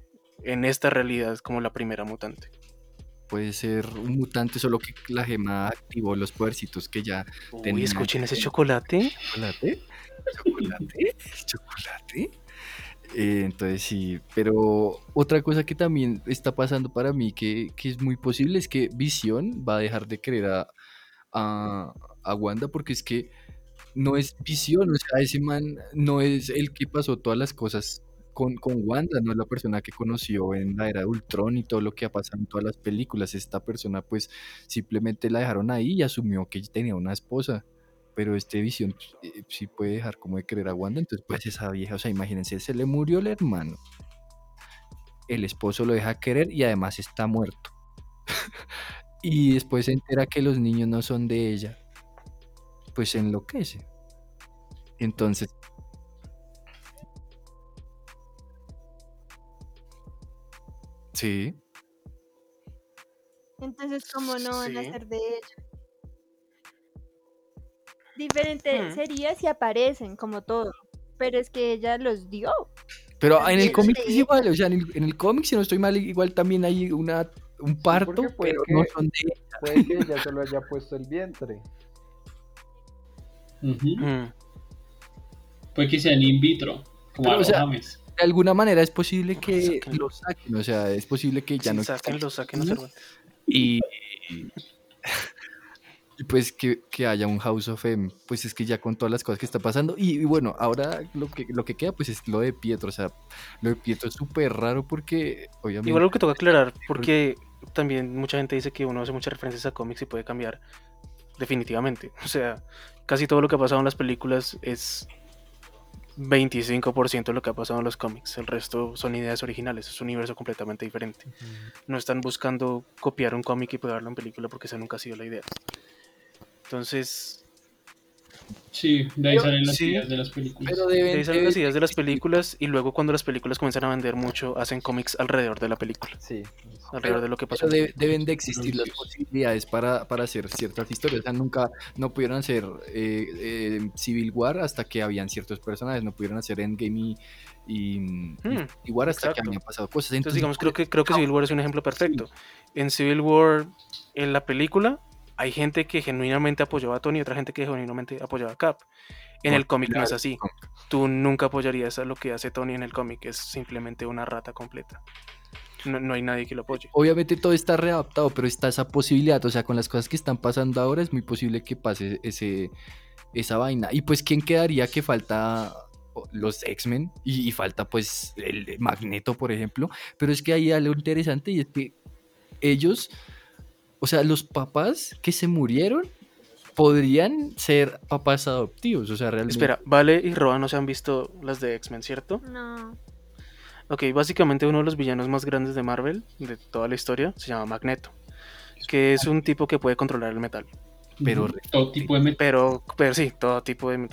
en esta realidad como la primera mutante. Puede ser un mutante, solo que la gema activó los podercitos que ya Uy, Tenía escuchen ese chocolate. chocolate, chocolate, chocolate. Eh, entonces sí, pero otra cosa que también está pasando para mí que, que es muy posible es que Visión va a dejar de querer a, a, a Wanda porque es que no es Visión, o sea, ese man no es el que pasó todas las cosas con, con Wanda, no es la persona que conoció en la era de Ultron y todo lo que ha pasado en todas las películas. Esta persona pues simplemente la dejaron ahí y asumió que tenía una esposa pero este visión eh, sí puede dejar como de querer a Wanda, entonces pues esa vieja, o sea, imagínense, se le murió el hermano, el esposo lo deja querer y además está muerto. *laughs* y después se entera que los niños no son de ella, pues enloquece. Entonces, sí, Entonces, ¿cómo no van a ser de ella? Diferente Hmm. sería si aparecen, como todo. Pero es que ella los dio. pero en el cómic es igual, o sea, en el, en el cómic, si no estoy mal, igual también hay una, un parto, pero no son de Puede que ella solo haya puesto el vientre. Mm. Puede que sean in vitro, como Pero, a o los sea, James. De alguna manera es posible que lo saquen, o sea, es posible que ya Sí, no sáquenlo, niños, Cervantes. y, y pues que, que haya un House of M, pues es que ya con todas las cosas que está pasando, y, y bueno, ahora lo que, lo que queda pues es lo de Pietro, o sea, lo de Pietro es súper raro porque obviamente... Igual algo que toca aclarar, porque también mucha gente dice que uno hace muchas referencias a cómics y puede cambiar definitivamente. *laughs* O sea, casi todo lo que ha pasado en las películas es 25% de lo que ha pasado en los cómics. El resto son ideas originales, es un universo completamente diferente. No están buscando copiar un cómic y pegarlo en película porque esa nunca ha sido la idea. Entonces, Sí, de ahí Pero- salen las sí, ideas de las películas. pero de ahí salen las ideas de las películas y luego cuando las películas comienzan a vender mucho, hacen cómics alrededor de la película, Sí. alrededor de lo que pasó. pero de- deben de existir las posibilidades para, para hacer ciertas historias. O sea, nunca, no pudieron hacer eh, eh, Civil War hasta que habían ciertos personajes, no pudieron hacer Endgame y, y, Hmm, y War hasta exacto. que habían pasado cosas. Entonces, Entonces, digamos, creo que, creo que Civil War es un ejemplo perfecto. En Civil War, en la película, hay gente que genuinamente apoyaba a Tony y otra gente que genuinamente apoyaba a Cap. En el cómic no es así. Tú nunca apoyarías a lo que hace Tony en el cómic, es simplemente una rata completa. No, no hay nadie que lo apoye. Obviamente todo está readaptado, pero está esa posibilidad, o sea, con las cosas que están pasando ahora es muy posible que pase ese, esa vaina. Y pues, ¿quién quedaría que falta los X-Men? Y, y falta pues el Magneto, por ejemplo. Pero es que hay algo interesante y es que ellos, o sea, los papás que se murieron podrían ser papás adoptivos, o sea, realmente. Espera, Vale y Roa no se han visto las de X-Men, ¿cierto? No. Ok, básicamente uno de los villanos más grandes de Marvel, de toda la historia, se llama Magneto. Que es un tipo que puede controlar el metal. pero. Todo tipo de metal. Pero, pero sí, todo tipo de...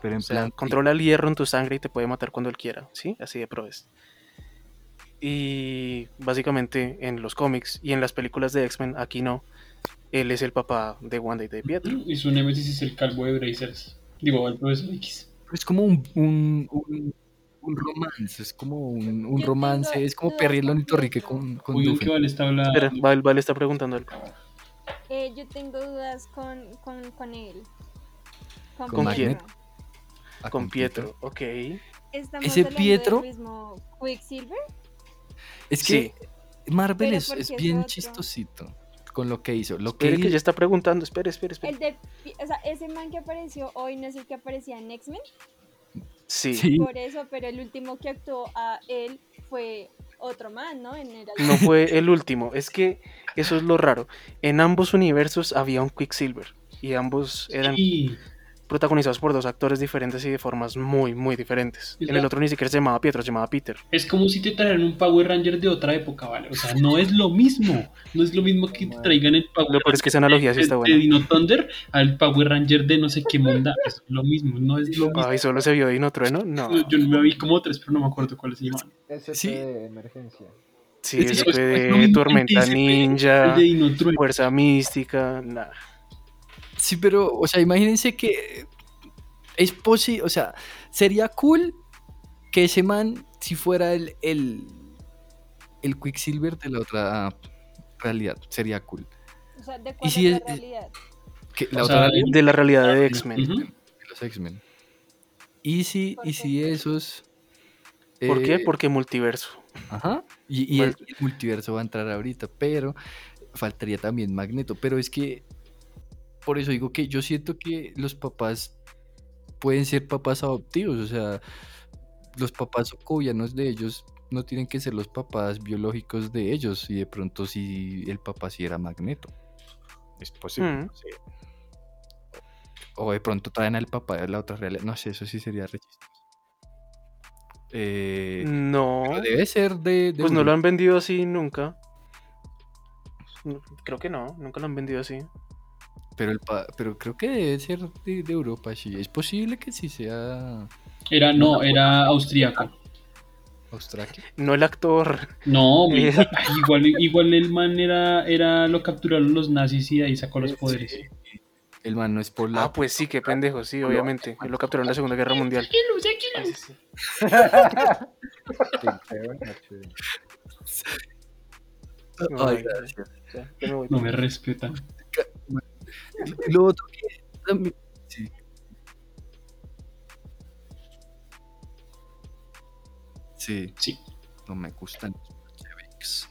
Pero en O sea, plan- controla el hierro en tu sangre y te puede matar cuando él quiera, ¿sí? Así de probes. Y básicamente en los cómics y en las películas de X-Men, aquí no. Él es el papá de Wanda y de Pietro. *clears throat* Y su némesis es el calvo de Brazers. Digo, el profesor X. es como un, un, un, un romance, es como un, romance, es como Perry el Pietro. con, con Uy, que vale está hablando. Espera, Val, Val está preguntando algo. Eh, yo tengo dudas con, con, con él. Con, ¿Con quién? Ah, Con Pietro, ok. Estamos Ese Pietro- del mismo Quicksilver. Es que Marvel Pero es, ¿por es bien otro? chistosito con lo que hizo. Lo que Espere que hizo- ya está preguntando, espere, espere, espere. El de, o sea, ese man que apareció hoy no es el que aparecía en X-Men. Sí. Sí, Por eso, pero el último que actuó a él fue otro man, ¿no? En el No fue el último, es que eso es lo raro. En ambos universos había un Quicksilver y ambos eran Sí. Protagonizados por dos actores diferentes y de formas muy, muy diferentes. En el otro ni siquiera se llamaba Pietro, se llamaba Peter. Es como si te trajeran un Power Ranger de otra época, ¿vale? O sea, no es lo mismo. No es lo mismo que te traigan el Power Lo peor es que esa analogía sí Ranger está de buena. Dino Thunder al Power Ranger de no sé qué monda. Es lo mismo, no es lo mismo. Ay, solo se vio Dino Trueno. No. Yo me vi como tres, pero no me acuerdo cuáles se llaman. Sí. de emergencia. Sí, Es- de Tormenta Ninja, de. Fuerza Mística, nada. Sí, pero, o sea, imagínense que es posible, o sea, sería cool que ese man, si fuera el, el, el Quicksilver de la otra realidad, sería cool. O sea, ¿de ¿Y cuál si es la realidad? Que la O otra sea, realidad De la realidad de X-Men. De los X-Men. Y si, ¿Por y si esos... ¿Por qué? eh, Porque multiverso. Ajá. Y, el, el multiverso va a entrar ahorita, pero faltaría también Magneto. Pero es que, por eso digo que yo siento que los papás pueden ser papás adoptivos, o sea, los papás socovianos de ellos no tienen que ser los papás biológicos de ellos, y de pronto si el papá sí era Magneto. Es posible. Mm. no sé. O de pronto traen al papá de la otra realidad. No sé, eso sí sería re chistoso. Eh, No, debe ser de, de pues no lo han vendido así nunca. Creo que no, nunca lo han vendido así. Pero, el pa- pero creo que debe ser de, de Europa, sí. Es posible que sí sea Era, no, era austríaco. Australia. No el actor. No, *laughs* igual, igual, igual el man era, era, lo capturaron los nazis y ahí sacó los poderes. El man no es por la. Ah, pues sí, qué pendejo, sí, obviamente. Él lo capturaron en la Segunda Guerra Mundial. Ay, gracias. No me respetan. Lo otro que también. Sí. Sí. Sí. No me gustan los bolcheviques.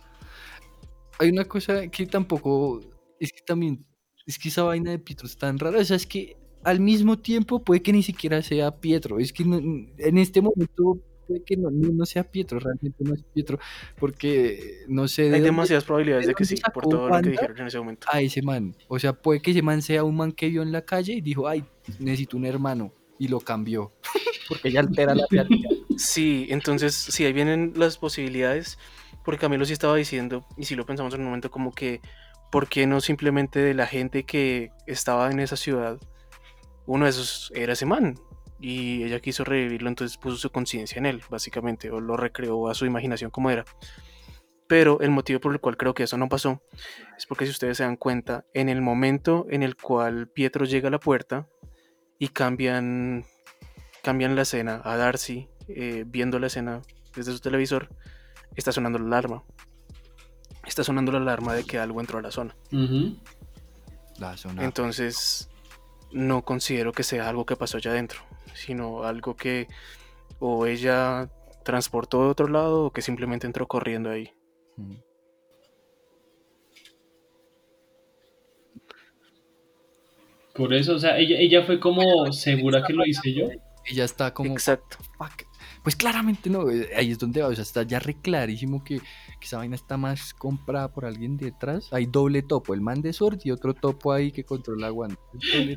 Hay una cosa que tampoco. Es que también. Es que esa vaina de Pietro es tan rara. O sea, es que al mismo tiempo puede que ni siquiera sea Pietro. Es que en este momento puede que no, no, sea Pietro. Realmente no es Pietro. Porque no sé. de Hay dónde- demasiadas probabilidades de de que sí, por todo lo que dijeron en ese momento. a ese man. O sea, puede que ese man sea un man que vio en la calle y dijo, ay, necesito un hermano. Y lo cambió. *laughs* Porque ya altera la realidad. Sí, entonces, sí, ahí vienen las posibilidades, porque Camilo sí estaba diciendo, y si lo pensamos en un momento, como que, ¿por qué no simplemente de la gente que estaba en esa ciudad, uno de esos era ese man? Y ella quiso revivirlo, entonces puso su conciencia en él, básicamente, o lo recreó a su imaginación como era. Pero el motivo por el cual creo que eso no pasó es porque si ustedes se dan cuenta, en el momento en el cual Pietro llega a la puerta y cambian cambian la escena a Darcy eh, viendo la escena desde su televisor, está sonando la alarma. Está sonando la alarma de que algo entró a la zona. La zona. Entonces, no considero que sea algo que pasó allá adentro, sino algo que o ella transportó de otro lado o que simplemente entró corriendo ahí. Mm. Por eso, o sea, ella, ella fue como segura que lo hice yo. Ella está como. Exacto. "Fuck". Pues claramente no. eh, Ahí es donde va. O sea, está ya re clarísimo que, que esa vaina está más comprada por alguien detrás. Hay doble topo. El man de Sword y otro topo ahí que controla a Wanda.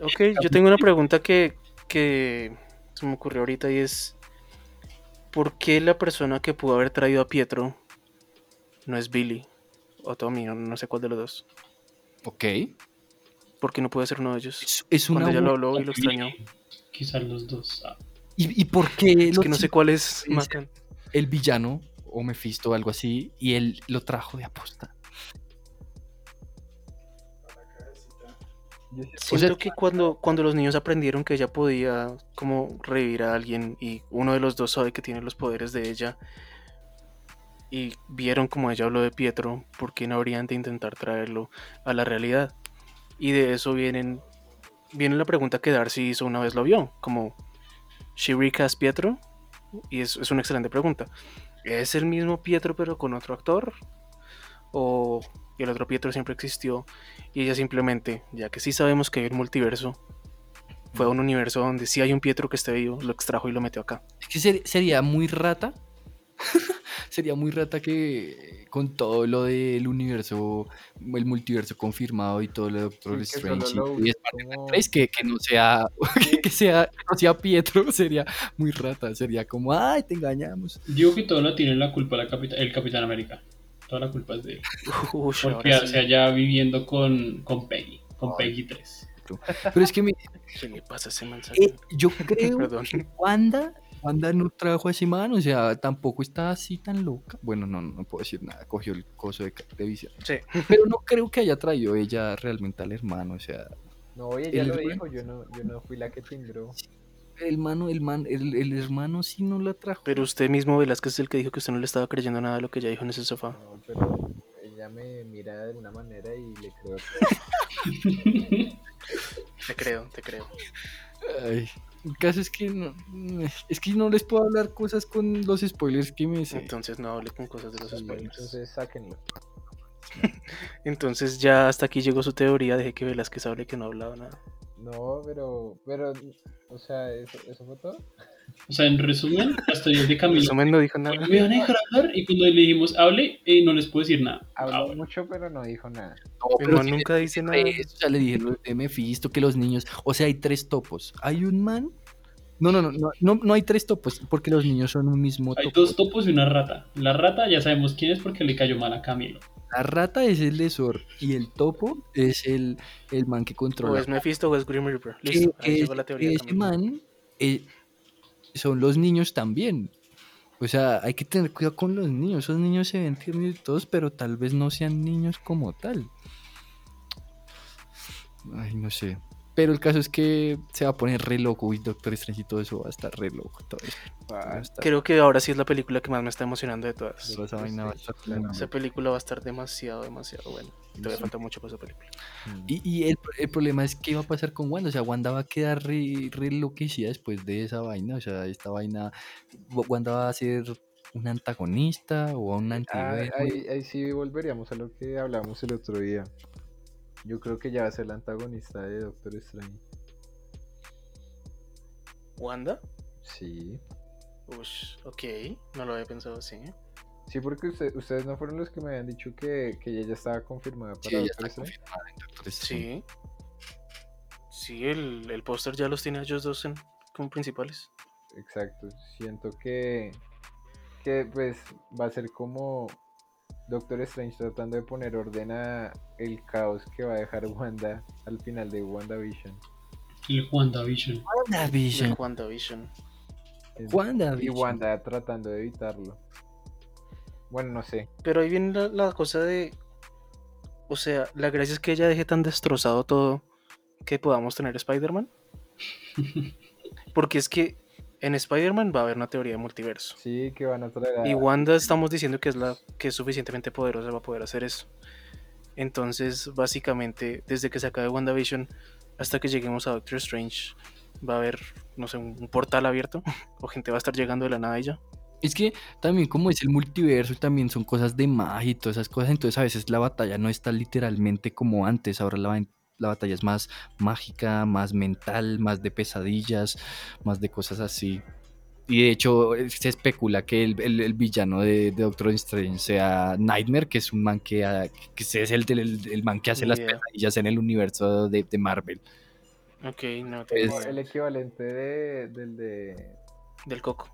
Ok, yo tengo una pregunta que, que se me ocurrió ahorita y es, ¿por qué la persona que pudo haber traído a Pietro no es Billy o Tommy? No, no sé cuál de los dos. Ok. ¿Por qué no puede ser uno de ellos? Es, es una Cuando ella lo habló y lo extrañó. Quizás los dos. ah. ¿Y, y por qué Es que no sé cuál es matan. el villano o Mephisto o algo así y él lo trajo de aposta? Siento- sea- que cuando, cuando los niños aprendieron que ella podía como revivir a alguien y uno de los dos sabe que tiene los poderes de ella y vieron como ella habló de Pietro, ¿por qué no habrían de intentar traerlo a la realidad? Y de eso vienen, viene la pregunta que Darcy hizo una vez lo vio, como ¿She recast Pietro? Y es, es una excelente pregunta. ¿Es el mismo Pietro pero con otro actor? ¿O el otro Pietro siempre existió y ella simplemente, ya que sí sabemos que hay un multiverso, fue a un universo donde sí hay un Pietro que esté vivo, lo extrajo y lo metió acá. Es que ser- sería muy rata. *laughs* sería muy rata que eh, con todo lo del universo, el multiverso confirmado y todo lo de Doctor Sí, que Strange lo y, y 3, que, que no sea *laughs* que sea que no sea Pietro, *laughs* sería muy rata, sería como, ay, te engañamos. Digo que todo lo tiene la culpa la capita- el Capitán América. Toda la culpa es de él. Ush, Porque sí. sea, ya viviendo con, con Peggy, con Ay. Peggy 3. Pero es que mi- ¿Qué le pasa a ese mensaje? eh, yo *laughs* creo Perdón. que Wanda, Wanda no trajo a ese man, o sea, tampoco está así tan loca. Bueno, no, no puedo decir nada, cogió el coso de, de visión. Sí. Pero no creo que haya traído ella realmente al hermano, o sea, No, oye, ya el lo hermano- dijo, yo no, yo no fui la que timbró. El mano, el man, el, el hermano sí no la trajo. Pero usted mismo, Velázquez, es el que dijo que usted no le estaba creyendo nada de lo que ella dijo en ese sofá. No, pero ella me mira de una manera y le creo *laughs* Te creo, te creo. Ay, el caso es que no, es que no les puedo hablar cosas con los spoilers que me sé. Entonces no hable con cosas de los spoilers. entonces sáquenlo. *laughs* Entonces ya hasta aquí llegó su teoría, dejé que Velázquez hable que no ha hablado nada. No, pero, pero, o sea, ¿eso, eso fue todo? O sea, en resumen, las teorías de En Camilo. resumen no dijo nada. Me van a dejar hablar y cuando le dijimos hable, eh, no les puedo decir nada. Habló mucho, pero no dijo nada. No, sí, nunca dice nada. eso, ya le dije lo de Mephisto, que los niños, o sea, hay tres topos. Hay un man. No, no, no, no, no, no hay tres topos, porque los niños son un mismo Hay topo. dos topos y una rata. La rata ya sabemos quién es porque le cayó mal a Camilo. La rata es el lesor y el topo es el, el man que O controla. es Mephisto o es Grim Reaper. que, Listo, ahí que llegó la teoría. que ese Camilo. man eh, son los niños también. O sea, hay que tener cuidado con los niños. Esos niños se ven tiernos y todos, pero tal vez no sean niños como tal. Ay, no sé. Pero el caso es que se va a poner re loco. Y Doctor Strange y todo eso va a estar re loco. Todo eso va a estar- Creo que ahora sí es la película que más me está emocionando de todas. toda esa vaina va a estar. Esa película va a estar demasiado, demasiado buena. Todavía falta mucho para esa película. Y, y el, el problema es qué va a pasar con Wanda. O sea, Wanda va a quedar re, re loquecida después de esa vaina. O sea, esta vaina. Wanda va a ser un antagonista o un Ah, antihéroe. ahí, ahí sí volveríamos a lo que hablamos el otro día. Yo creo que ya va a ser la antagonista de Doctor Strange. ¿Wanda? Sí. Ush, ok. No lo había pensado así. Sí, porque usted- ustedes no fueron los que me habían dicho que, que ella ya estaba confirmada para Sí, Doctor está Strange. confirmada en Doctor Strange. Sí. Sí, el, el póster ya los tiene a ellos dos en- como principales. Exacto. Siento que, que pues va a ser como Doctor Strange tratando de poner orden a el caos que va a dejar Wanda al final de WandaVision. El WandaVision. WandaVision. De WandaVision. Es- WandaVision. Y Wanda tratando de evitarlo. Bueno, no sé. Pero ahí viene la, la cosa de. O sea, la gracia es que ella deje tan destrozado todo que podamos tener Spider-Man. *laughs* Porque es que en Spider-Man va a haber una teoría de multiverso. Sí, que van a traer a... Y Wanda estamos diciendo que es la que es suficientemente poderosa para poder hacer eso. Entonces, básicamente, desde que se acabe WandaVision hasta que lleguemos a Doctor Strange, va a haber, no sé, un, un portal abierto. *laughs* o gente va a estar llegando de la nada y ya. Es que también como es el multiverso, también son cosas de magia y todas esas cosas, entonces a veces la batalla no está literalmente como antes, ahora la, la batalla es más mágica, más mental, más de pesadillas, más de cosas así. Y de hecho eh, se especula que el, el- el villano de, de Doctor Strange sea Nightmare, que es un man que, ah, que es el, del- el man que hace las pesadillas en el universo de, de Marvel. Ok, no Es- tengo como idea. el equivalente de, del de... del coco.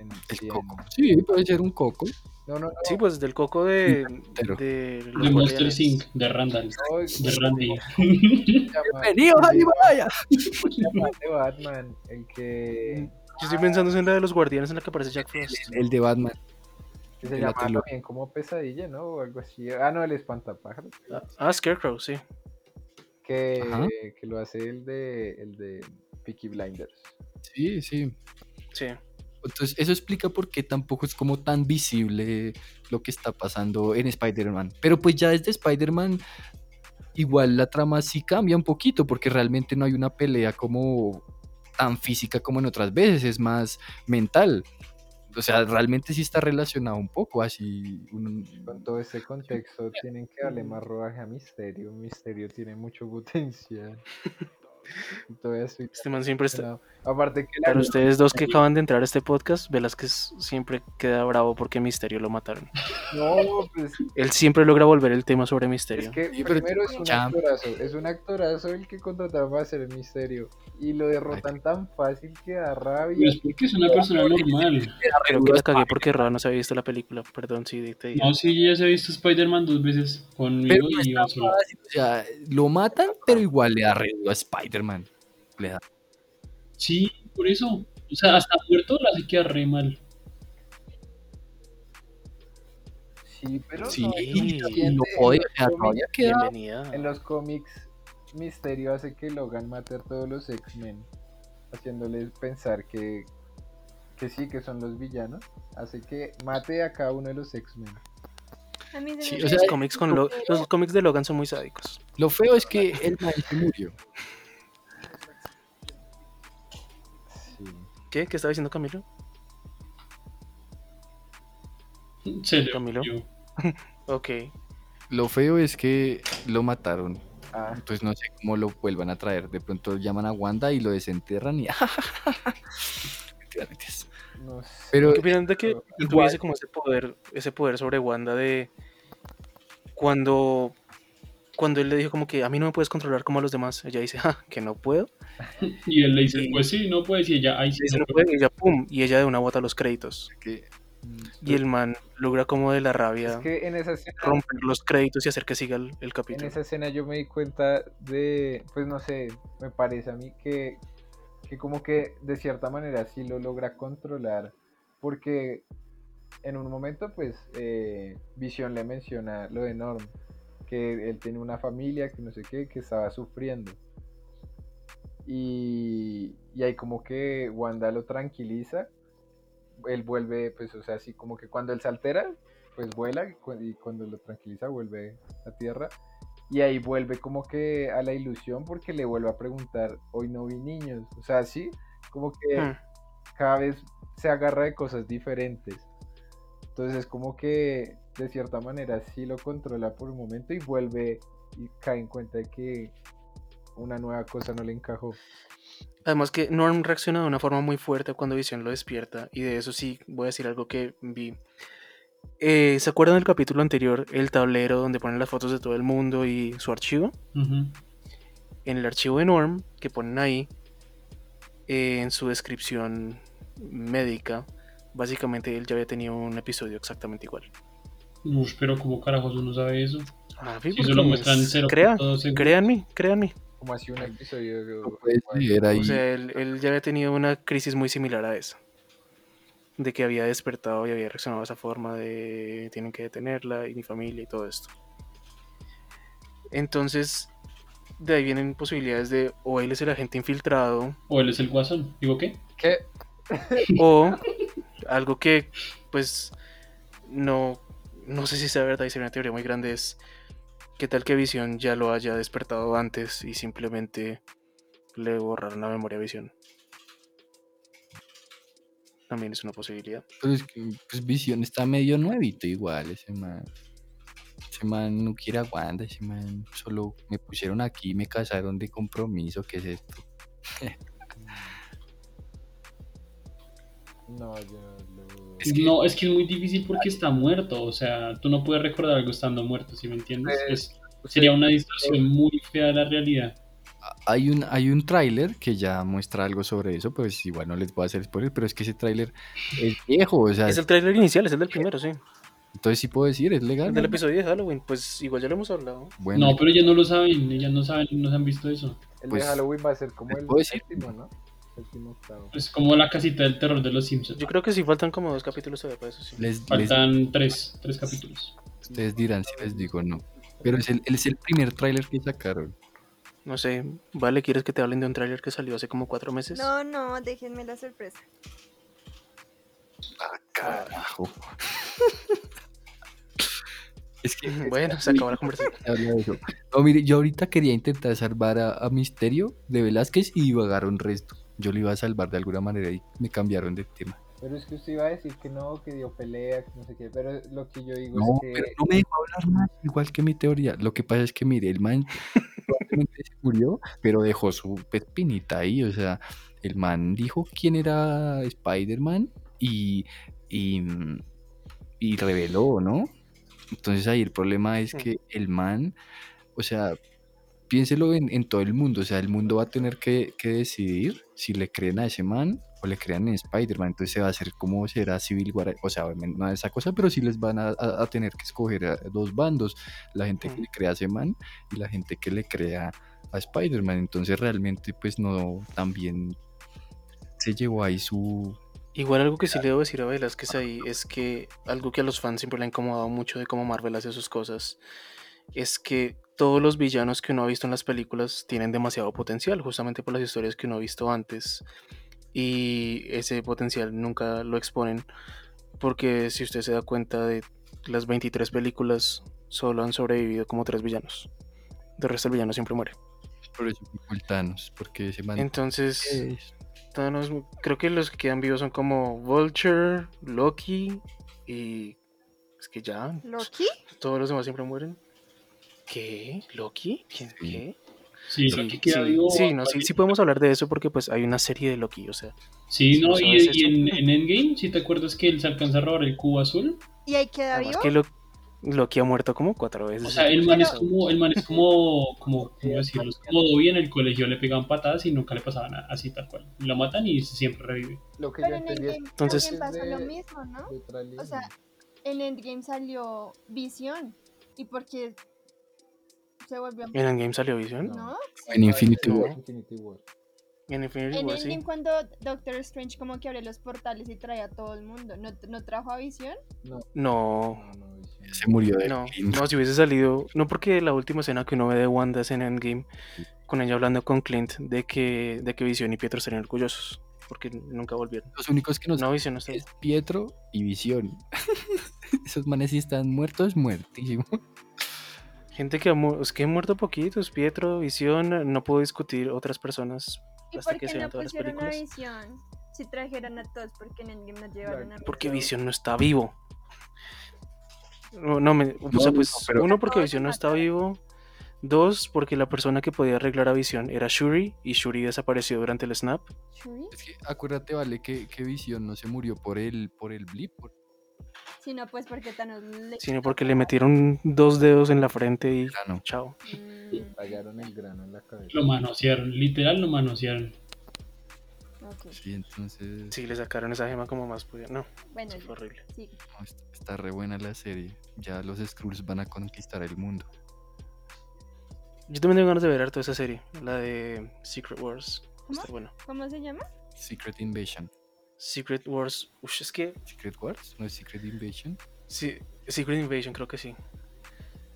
en- El sí, en- coco. Sí, puede ser un coco. No, no, no. Sí, pues del coco de, de los De Monster. Inc. de Randall. no, De Randy. llama- *laughs* ¡Bienvenido al Himalaya! llama de Batman, el que, Yo estoy pensando en la de los guardianes en la que aparece Jack Frost. El de Batman. que se de la llama también como Pesadilla, ¿no? O algo así. Ah, no, el espantapájaros. Ah, Ah, Scarecrow, sí. Que, que lo hace el de, el de Peaky Blinders. Sí, sí. Sí. Entonces, eso explica por qué tampoco es como tan visible lo que está pasando en Spider-Man. Pero pues ya desde Spider-Man, igual la trama sí cambia un poquito, porque realmente no hay una pelea como tan física como en otras veces, es más mental. O sea, realmente sí está relacionado un poco, así. un- Con todo este contexto, tienen que darle más rodaje a Misterio. Misterio tiene mucho potencial. *laughs* *laughs* Este man siempre está. Aparte que Para ustedes dos que acaban de entrar a este podcast, Velázquez siempre queda bravo porque Misterio lo mataron. No, pues Él siempre logra volver el tema sobre es Misterio. que Sí, pero primero es un champ. actorazo. Es un actorazo el que contrataron para hacer Misterio. Y lo derrotan tan fácil que da rabia. Es porque es una persona normal. Creo que la cagué porque Ra no se había visto la película. Perdón, sí, te digo. No, sí, yo ya se ha visto Spider-Man dos veces Pero conmigo no y yo solo. o sea, lo matan, pero igual le da a Spider-Man. Le da. Sí, por eso. O sea, hasta muerto la hace quedar re mal. Sí, pero Sí, no, no puede, En queda. En los cómics, Misterio hace que Logan mate a todos los X-Men, haciéndoles pensar que, que sí, que son los villanos. Hace que mate a cada uno de los X-Men. A mí se Sí, o sea, Los cómics, con Lo- los cómics de Logan son muy sádicos. Lo feo es que se murió. ¿Qué? ¿Qué estaba diciendo Camilo? Se le Camilo. murió. *laughs* Ok. Lo feo es que lo mataron. Ah, Entonces no sé cómo lo vuelvan a traer. De pronto llaman a Wanda y lo desenterran y. *laughs* No sé. Pero ¿Qué opinan de que tuviese como ese poder, ese poder sobre Wanda de cuando cuando él le dijo como que a mí no me puedes controlar como a los demás, ella dice, *laughs* ah, que no puedo, *laughs* Y él le dice, Y- pues sí, no puedes. Y ella, ay, sí, no no puedo". puede, y ella pum, y ella de una bota los créditos. Y el man logra como de la Es rabia que en esa escena, romper los créditos y hacer que siga el, el en capítulo. esa escena yo me di cuenta de, pues no sé, me parece a mí que, que como que de cierta manera sí lo logra controlar, porque en un momento pues eh, Visión le menciona lo de Norm, que él tiene una familia, que no sé qué, que estaba sufriendo. Y, y ahí como que Wanda lo tranquiliza, él vuelve, pues o sea, así como que cuando él se altera, pues vuela y cu- y cuando lo tranquiliza vuelve a tierra. Y ahí vuelve como que a la ilusión porque le vuelve a preguntar, hoy no vi niños. O sea, sí, como que Hmm. cada vez se agarra de cosas diferentes. Entonces es como que de cierta manera sí lo controla por un momento y vuelve y cae en cuenta de que una nueva cosa no le encajó. Además que Norm reacciona de una forma muy fuerte cuando Visión lo despierta y de eso sí voy a decir algo que vi. Eh, ¿Se acuerdan del capítulo anterior, el tablero donde ponen las fotos de todo el mundo y su archivo? En el archivo de Norm que ponen ahí, eh, en su descripción médica, básicamente él ya había tenido un episodio exactamente igual. Uf, pero como carajos uno sabe eso. Ah, Si sí, eso lo muestran es- 0.2 Crean, segundos. créanme, créanme. Como así un episodio. no ahí. O sea, él, él ya había tenido una crisis muy similar a esa. De que había despertado y había reaccionado de esa forma de tienen que detenerla y mi familia y todo esto. Entonces, de ahí vienen posibilidades de o él es el agente infiltrado O él es el guasón. ¿Digo qué? ¿Qué? O *laughs* algo que, pues, no, no sé si sea verdad y sería una teoría muy grande es qué tal que Visión ya lo haya despertado antes y simplemente le borraron la memoria a Visión. También es una posibilidad. Pero es que pues, Visión está medio nuevito igual, ese man. Ese man no quiere a Wanda, ese man solo me pusieron aquí y me casaron de compromiso, ¿qué es esto? *laughs* No, yo. Es que- No, es que es muy difícil porque está muerto. O sea, tú no puedes recordar algo estando muerto, ¿sí me entiendes? Pues, Es- sería una distorsión muy fea de la realidad. Hay un, hay un tráiler que ya muestra algo sobre eso, pues igual no les voy a hacer spoiler, pero es que ese tráiler es viejo, o sea, Es el trailer inicial, es el del primero, sí. Entonces sí puedo decir, es legal. El del ¿no? episodio de Halloween, pues igual ya lo hemos hablado. Bueno, No, pero ellos no lo saben, ellas no saben, no se han visto eso. El Pues, de Halloween va a ser como ¿les el séptimo, ¿no? Séptimo, octavo. Es como la casita del terror de los Simpsons. Yo creo que sí faltan como dos capítulos todavía para eso, sí. les, les- Faltan tres, tres capítulos. ustedes dirán si les digo no. Pero es el, es el primer tráiler que sacaron. No sé, vale, ¿quieres que te hablen de un tráiler que salió hace como cuatro meses? No, no, déjenme la sorpresa. Ah, carajo. *laughs* es que Bueno, se acabó la conversación. No, mire, yo ahorita quería intentar salvar a, a Misterio de Velázquez y divagaron resto. Yo lo iba a salvar de alguna manera y me cambiaron de tema. Pero es que usted iba a decir que no, que dio pelea, que no sé qué. Pero lo que yo digo No, es que. pero no me dejó hablar más, igual que mi teoría. Lo que pasa es que, mire, el man *laughs* probablemente se murió, pero dejó su pepinita ahí. O sea, el man dijo quién era Spider-Man y, y, y reveló, ¿no? Entonces ahí el problema es que el man, o sea, piénselo en, en todo el mundo. O sea, el mundo va a tener que, que decidir si le creen a ese man o le crean en Spider-Man. Entonces se va a hacer como será Civil War. O sea, obviamente no esa cosa, pero sí les van a, a- a tener que escoger a dos bandos. La gente que le crea a ese man y la gente que le crea a Spider-Man. Entonces realmente pues no, también se llevó ahí su... Igual algo que sí le debo decir a Velázquez ahí es que algo que a los fans siempre le ha incomodado mucho de cómo Marvel hace sus cosas es que todos los villanos que uno ha visto en las películas tienen demasiado potencial, justamente por las historias que uno ha visto antes. Y ese potencial nunca lo exponen, porque si usted se da cuenta de las 23 películas, solo han sobrevivido como tres villanos. De resto el villano siempre muere. Por eso Thanos, porque ese man... Entonces, es- Thanos, creo que los que quedan vivos son como Vulture, Loki y... Es que ya, ¿Loki? todos los demás siempre mueren. ¿Qué? ¿Loki? ¿Quién? Sí. ¿Qué? Sí, Sí, Loki queda sí, vivo sí, no, sí, sí podemos hablar de eso porque pues hay una serie de Loki, o sea, Sí, no, y, en, en Endgame, si te acuerdas que él se alcanza a robar el cubo azul. ¿Y ahí queda además vivo? que Lo- Loki ha muerto como cuatro veces. O sea, el man es como, el man es como, *laughs* como, ¿cómo decirlo? Es como Dobby en el colegio le pegaban patadas y nunca le pasaba nada, así tal cual. Lo matan y siempre revive. Lo que Pero yo en Endgame Entonces- también pasó lo mismo, ¿no? O sea, en Endgame salió Visión. ¿Y por qué se volvió a... ¿En Endgame salió Vision? ¿No? En Infinity. War. Infinity War. En Infinity En War, sí. Endgame cuando Doctor Strange como que abre los portales y trae a todo el mundo, ¿no, no trajo a Visión? No, No, no, Vision. Se murió de no, Clint. no, si hubiese salido, no porque la última escena que uno ve de Wanda es en Endgame, con ella hablando con Clint de que, de que Vision y Pietro serían orgullosos, porque nunca volvieron. Los únicos que nos No, Vision no está es Pietro y Visión. *laughs* Esos manes si están muertos, muertísimos. Gente que ha, mu- es que han muerto poquitos, Pietro, Visión, no puedo discutir otras personas ¿Y hasta por que qué se no todas las pusieron a películas. Visión? Si trajeron a todos, porque en Endgame no llevaron a Porque Visión? No está vivo. No, no me, o No, sea, no, pues, pero- uno porque Visión no está vivo. Dos, porque la persona que podía arreglar a Visión era Shuri y Shuri desapareció durante el snap. ¿Shuri? Es que acuérdate, vale, que, que Visión no se murió por el, por el blip. por- Si no, pues porque Thanos le... Sino porque le metieron dos dedos en la frente y Grano. chao. Mm, Tallaron el grano en la cabeza. Lo manosearon, literal lo manosearon. ok. Sí, entonces Sí, le sacaron esa gema como más podía. No, Bueno, eso fue horrible. sí. no, está, está re buena la serie. Ya los Skrulls van a conquistar el mundo. Yo también tengo ganas de ver toda esa serie, la de Secret Wars. ¿Cómo? Está bueno. ¿Cómo se llama? Secret Invasion. Secret Wars. Ush, es que. Secret Wars, no es Secret Invasion. Sí, Secret Invasion, creo que sí.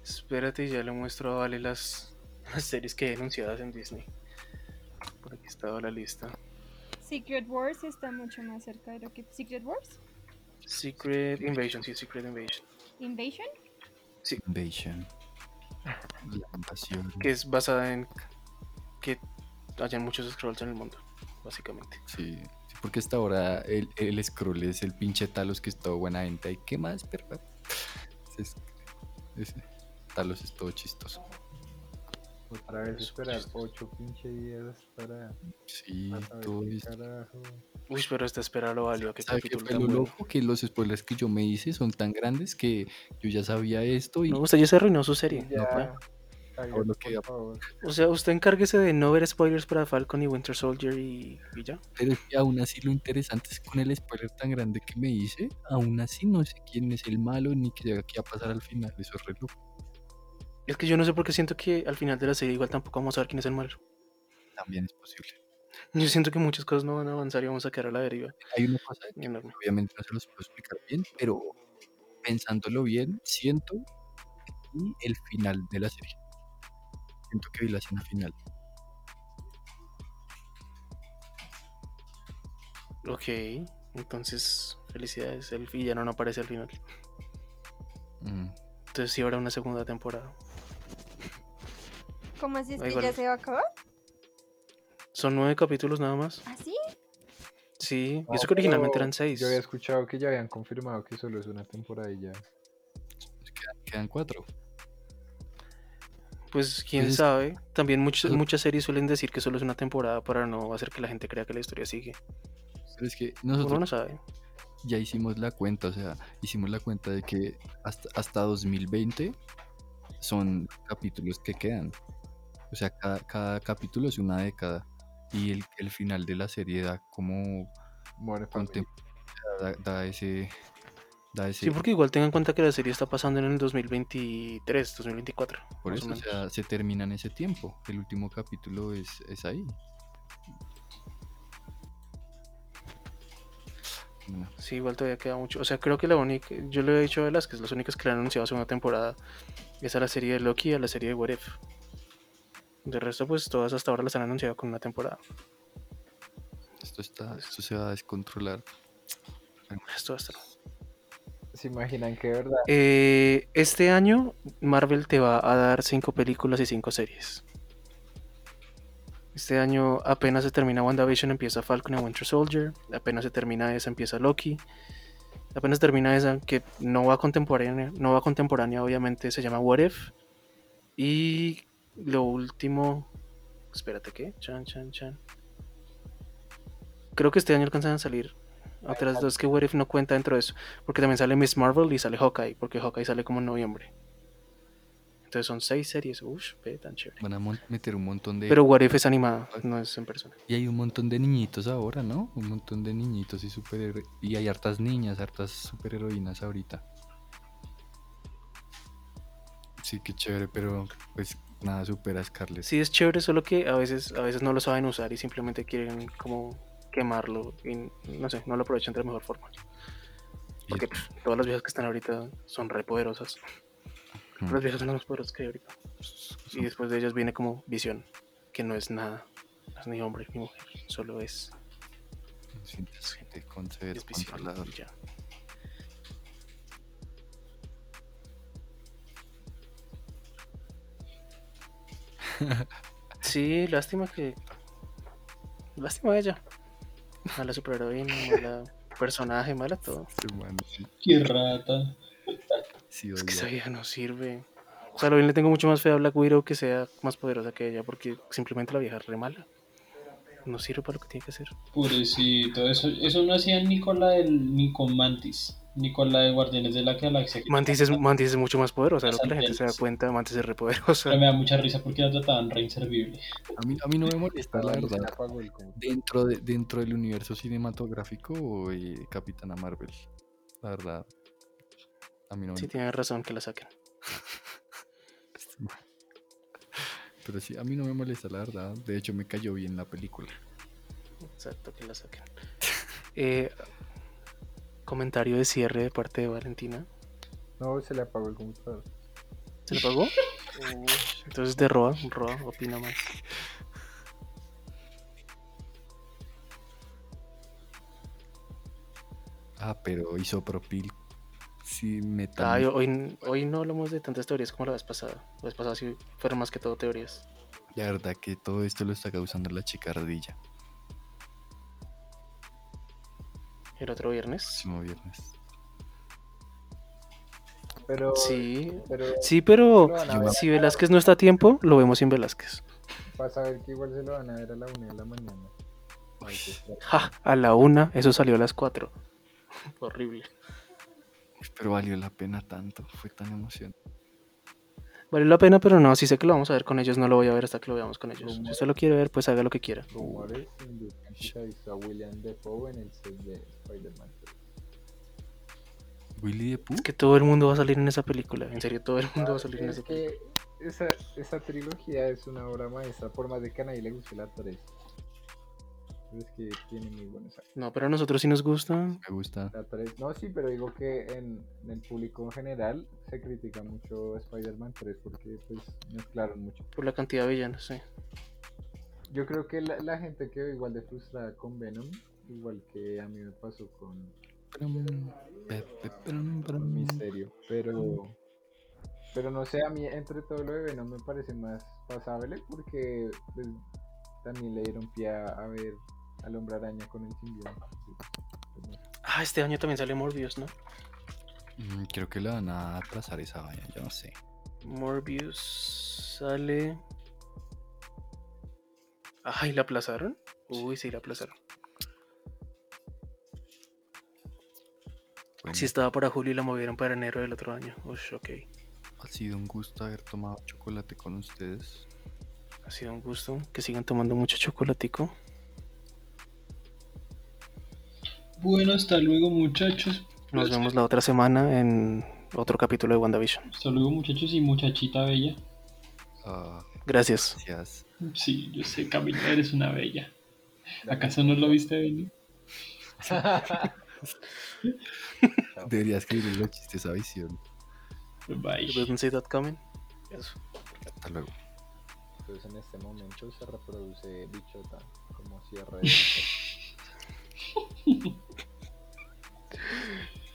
Espérate, ya le muestro a Vale las, las series que hay anunciadas en Disney. Por aquí estaba la lista. Secret Wars está mucho más cerca de lo que... ¿Secret Wars? Secret Invasion, sí, Secret Invasion. ¿Invasion? Invasion. *laughs* La invasión. Que es basada en que hayan muchos scrolls en el mundo, básicamente. Sí, sí, porque hasta ahora el, el Skrull es el pinche Talos que es todo buena gente. ¿Y qué más, perra? Es- ese Talos es todo chistoso. Otra vez esperar ocho pinche días para, Sí, todo esto. carajo. Uy, pero esta espera lo valió. ¿Qué ¿Sabe qué capítulo tan lo bueno. loco? Que los spoilers que yo me hice son tan grandes que yo ya sabía esto y No, usted ya se arruinó su serie. Ya, No, lo que- favor. O sea, usted encárguese de no ver spoilers para Falcon y Winter Soldier y, y ya. Pero es que aún así lo interesante es que con el spoiler tan grande que me hice, aún así no sé quién es el malo ni qué, va a pasar al final. Eso es re loco. Es que yo no sé por qué siento que al final de la serie igual tampoco vamos a ver quién es el malo. También es posible. Yo siento que muchas cosas no van a avanzar y vamos a quedar a la deriva. Hay una cosa que Enorme. obviamente no se los puedo explicar bien, pero pensándolo bien, siento el final de la serie. Siento que vi la escena final. Ok, entonces felicidades. El villano no aparece al final. Mm. Entonces sí habrá una segunda temporada. ¿Cómo así es Ahí que ya se va a acabar? Son nueve capítulos nada más. ¿Ah, sí? Sí, No, eso que originalmente eran seis. Yo había escuchado que ya habían confirmado que solo es una temporada y ya. Quedan, quedan cuatro. Pues quién Pues sabe. También muchas, Pues- muchas series suelen decir que solo es una temporada para no hacer que la gente crea que la historia sigue. Pero es que Uno nosotros no sabe. ya hicimos la cuenta, o sea, hicimos la cuenta de que hasta, hasta 2020 son capítulos que quedan. O sea, cada, cada capítulo es una década. Y el, el final de la serie da como. Bueno, contem- da, da ese. Sí, porque igual tengan en cuenta que la serie está pasando en el 2023, 2024. por eso, o sea, se termina en ese tiempo. El último capítulo es, es ahí. Sí, igual todavía queda mucho. O sea, creo que la única. Yo le he dicho a Velázquez, las únicas que le han anunciado segunda temporada es a la serie de Loki y a la serie de What If. De resto, pues todas hasta ahora las han anunciado con una temporada. esto, está, esto se va a descontrolar. Esto hasta ¿Se imaginan que verdad? Eh, este año Marvel te va a dar cinco películas y cinco series. Este año apenas se termina WandaVision, empieza Falcon and Winter Soldier. Apenas se termina esa, empieza Loki. Apenas termina esa, que no va contemporánea, no va contemporánea, obviamente se llama What If. Y lo último, espérate, ¿qué? Chan, chan, chan. Creo que este año alcanzan a salir otras dos que What If no cuenta dentro de eso. Porque también sale Miss Marvel y sale Hawkeye, porque Hawkeye sale como en noviembre. Entonces son seis series, uff, ve tan chévere. Van a meter un montón de. Pero What If es animada, no es en persona. Y hay un montón de niñitos ahora, ¿no? Un montón de niñitos y superhéroes. Y hay hartas niñas, hartas superheroínas ahorita. Sí, qué chévere, pero pues nada supera a Scarlett. Sí es chévere, solo que a veces, a veces no lo saben usar y simplemente quieren como quemarlo y no sé, no lo aprovechan de la mejor forma. Porque pff, todas las viejas que están ahorita son re poderosas. Mm. Las viejas son las más poderosas que hay ahorita. Y después de ellas viene como visión, que no es nada. No es ni hombre ni mujer, solo es, visión. ya. *laughs* Sí, lástima que. Lástima a ella. Mala superheroína, mala personaje, mala todo. Este man, sí, Qué rata. sí Es que esa vieja no sirve. O sea, lo bien le tengo mucho más fe a Black Widow que sea más poderosa que ella, porque simplemente la vieja es re mala. No sirve para lo que tiene que hacer. Pobrecito. Eso, eso no hacían ni con la del, ni con Mantis. Ni con la de Guardianes de la Galaxia. que- Mantis es, Mantis es mucho más poderosa, de lo que la gente se da cuenta. Mantis es re poderosa. Pero me da mucha risa porque la trataban re inservible. A mí, a mí no me molesta, la verdad. Dentro, de, dentro del universo cinematográfico, eh, Capitana Marvel. La verdad. A mí no me Sí, tiene razón que la saquen. *laughs* Pero sí, a mí no me molesta, la verdad. De hecho, me cayó bien la película. Exacto, que la saquen. *laughs* Eh, comentario de cierre de parte de Valentina. No, se le apagó el computador. ¿Se le pagó? Entonces de Roa, Roa opina más. Ah, pero isopropil. Sí, metal. Ay, hoy, hoy no hablamos de tantas teorías como la vez pasada. La vez pasada sí fueron más que todo teorías. La verdad que todo esto lo está causando la chica El otro viernes. Próximo viernes. Pero, Sí, pero sí, pero si Velázquez no está a tiempo, lo vemos sin Velázquez. vas a ver que igual se lo van a ver a la una de la mañana. Ay. Ja, a la una, eso salió a las cuatro. Horrible. Pero valió la pena tanto. Fue tan emocionante. Vale la pena, pero no, si sé que lo vamos a ver con ellos, no lo voy a ver hasta que lo veamos con ellos. Si usted lo quiere ver, pues haga lo que quiera. Rumores indican que se ha visto a William Defoe en el set de Spider-Man 3. Willy the Pooh. Es que todo el mundo va a salir en esa película. En serio, todo el mundo va a salir en Es esa película. que esa, esa trilogía es una obra maestra, por más de que a nadie le guste la 3. Es que tiene muy buenos actores. No, pero a nosotros sí nos gusta. Me gusta. La 3, no, sí, pero digo que en, en el público en general se critica mucho Spider-Man 3 porque pues mezclaron mucho. Por la cantidad de villanos, sí. Yo creo que la, la gente quedó igual de frustrada con Venom, igual que a mí me pasó con. Misterio, pero pero no sé, a mí entre todo lo de Venom me parece más pasable porque pues, también le dieron pie a, a ver al hombre araña con el simbionte. Ah, este año también sale Morbius, ¿no? Mm, Creo que le van a atrasar esa vaina, yo no sé. Morbius sale. Ay, ¿la aplazaron? Uy, sí, la aplazaron. Bueno, Sí, estaba para julio y la movieron para enero del otro año. Ush, ok. ha sido un gusto haber tomado chocolate con ustedes. Ha sido un gusto. Que sigan tomando mucho chocolatico. Bueno, hasta luego muchachos. Nos vemos la otra semana en otro capítulo de WandaVision. Hasta luego muchachos y muchachita bella. Gracias. gracias. Sí, yo sé, Camila, eres una bella. ¿Acaso no lo viste venir? *laughs* Debería escribir los chistes a visión. Bye. You didn't see that coming? Eso. Hasta luego. Entonces en este momento se reproduce bichota como cierre *laughs* de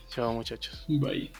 Chao, muchachos. Bye.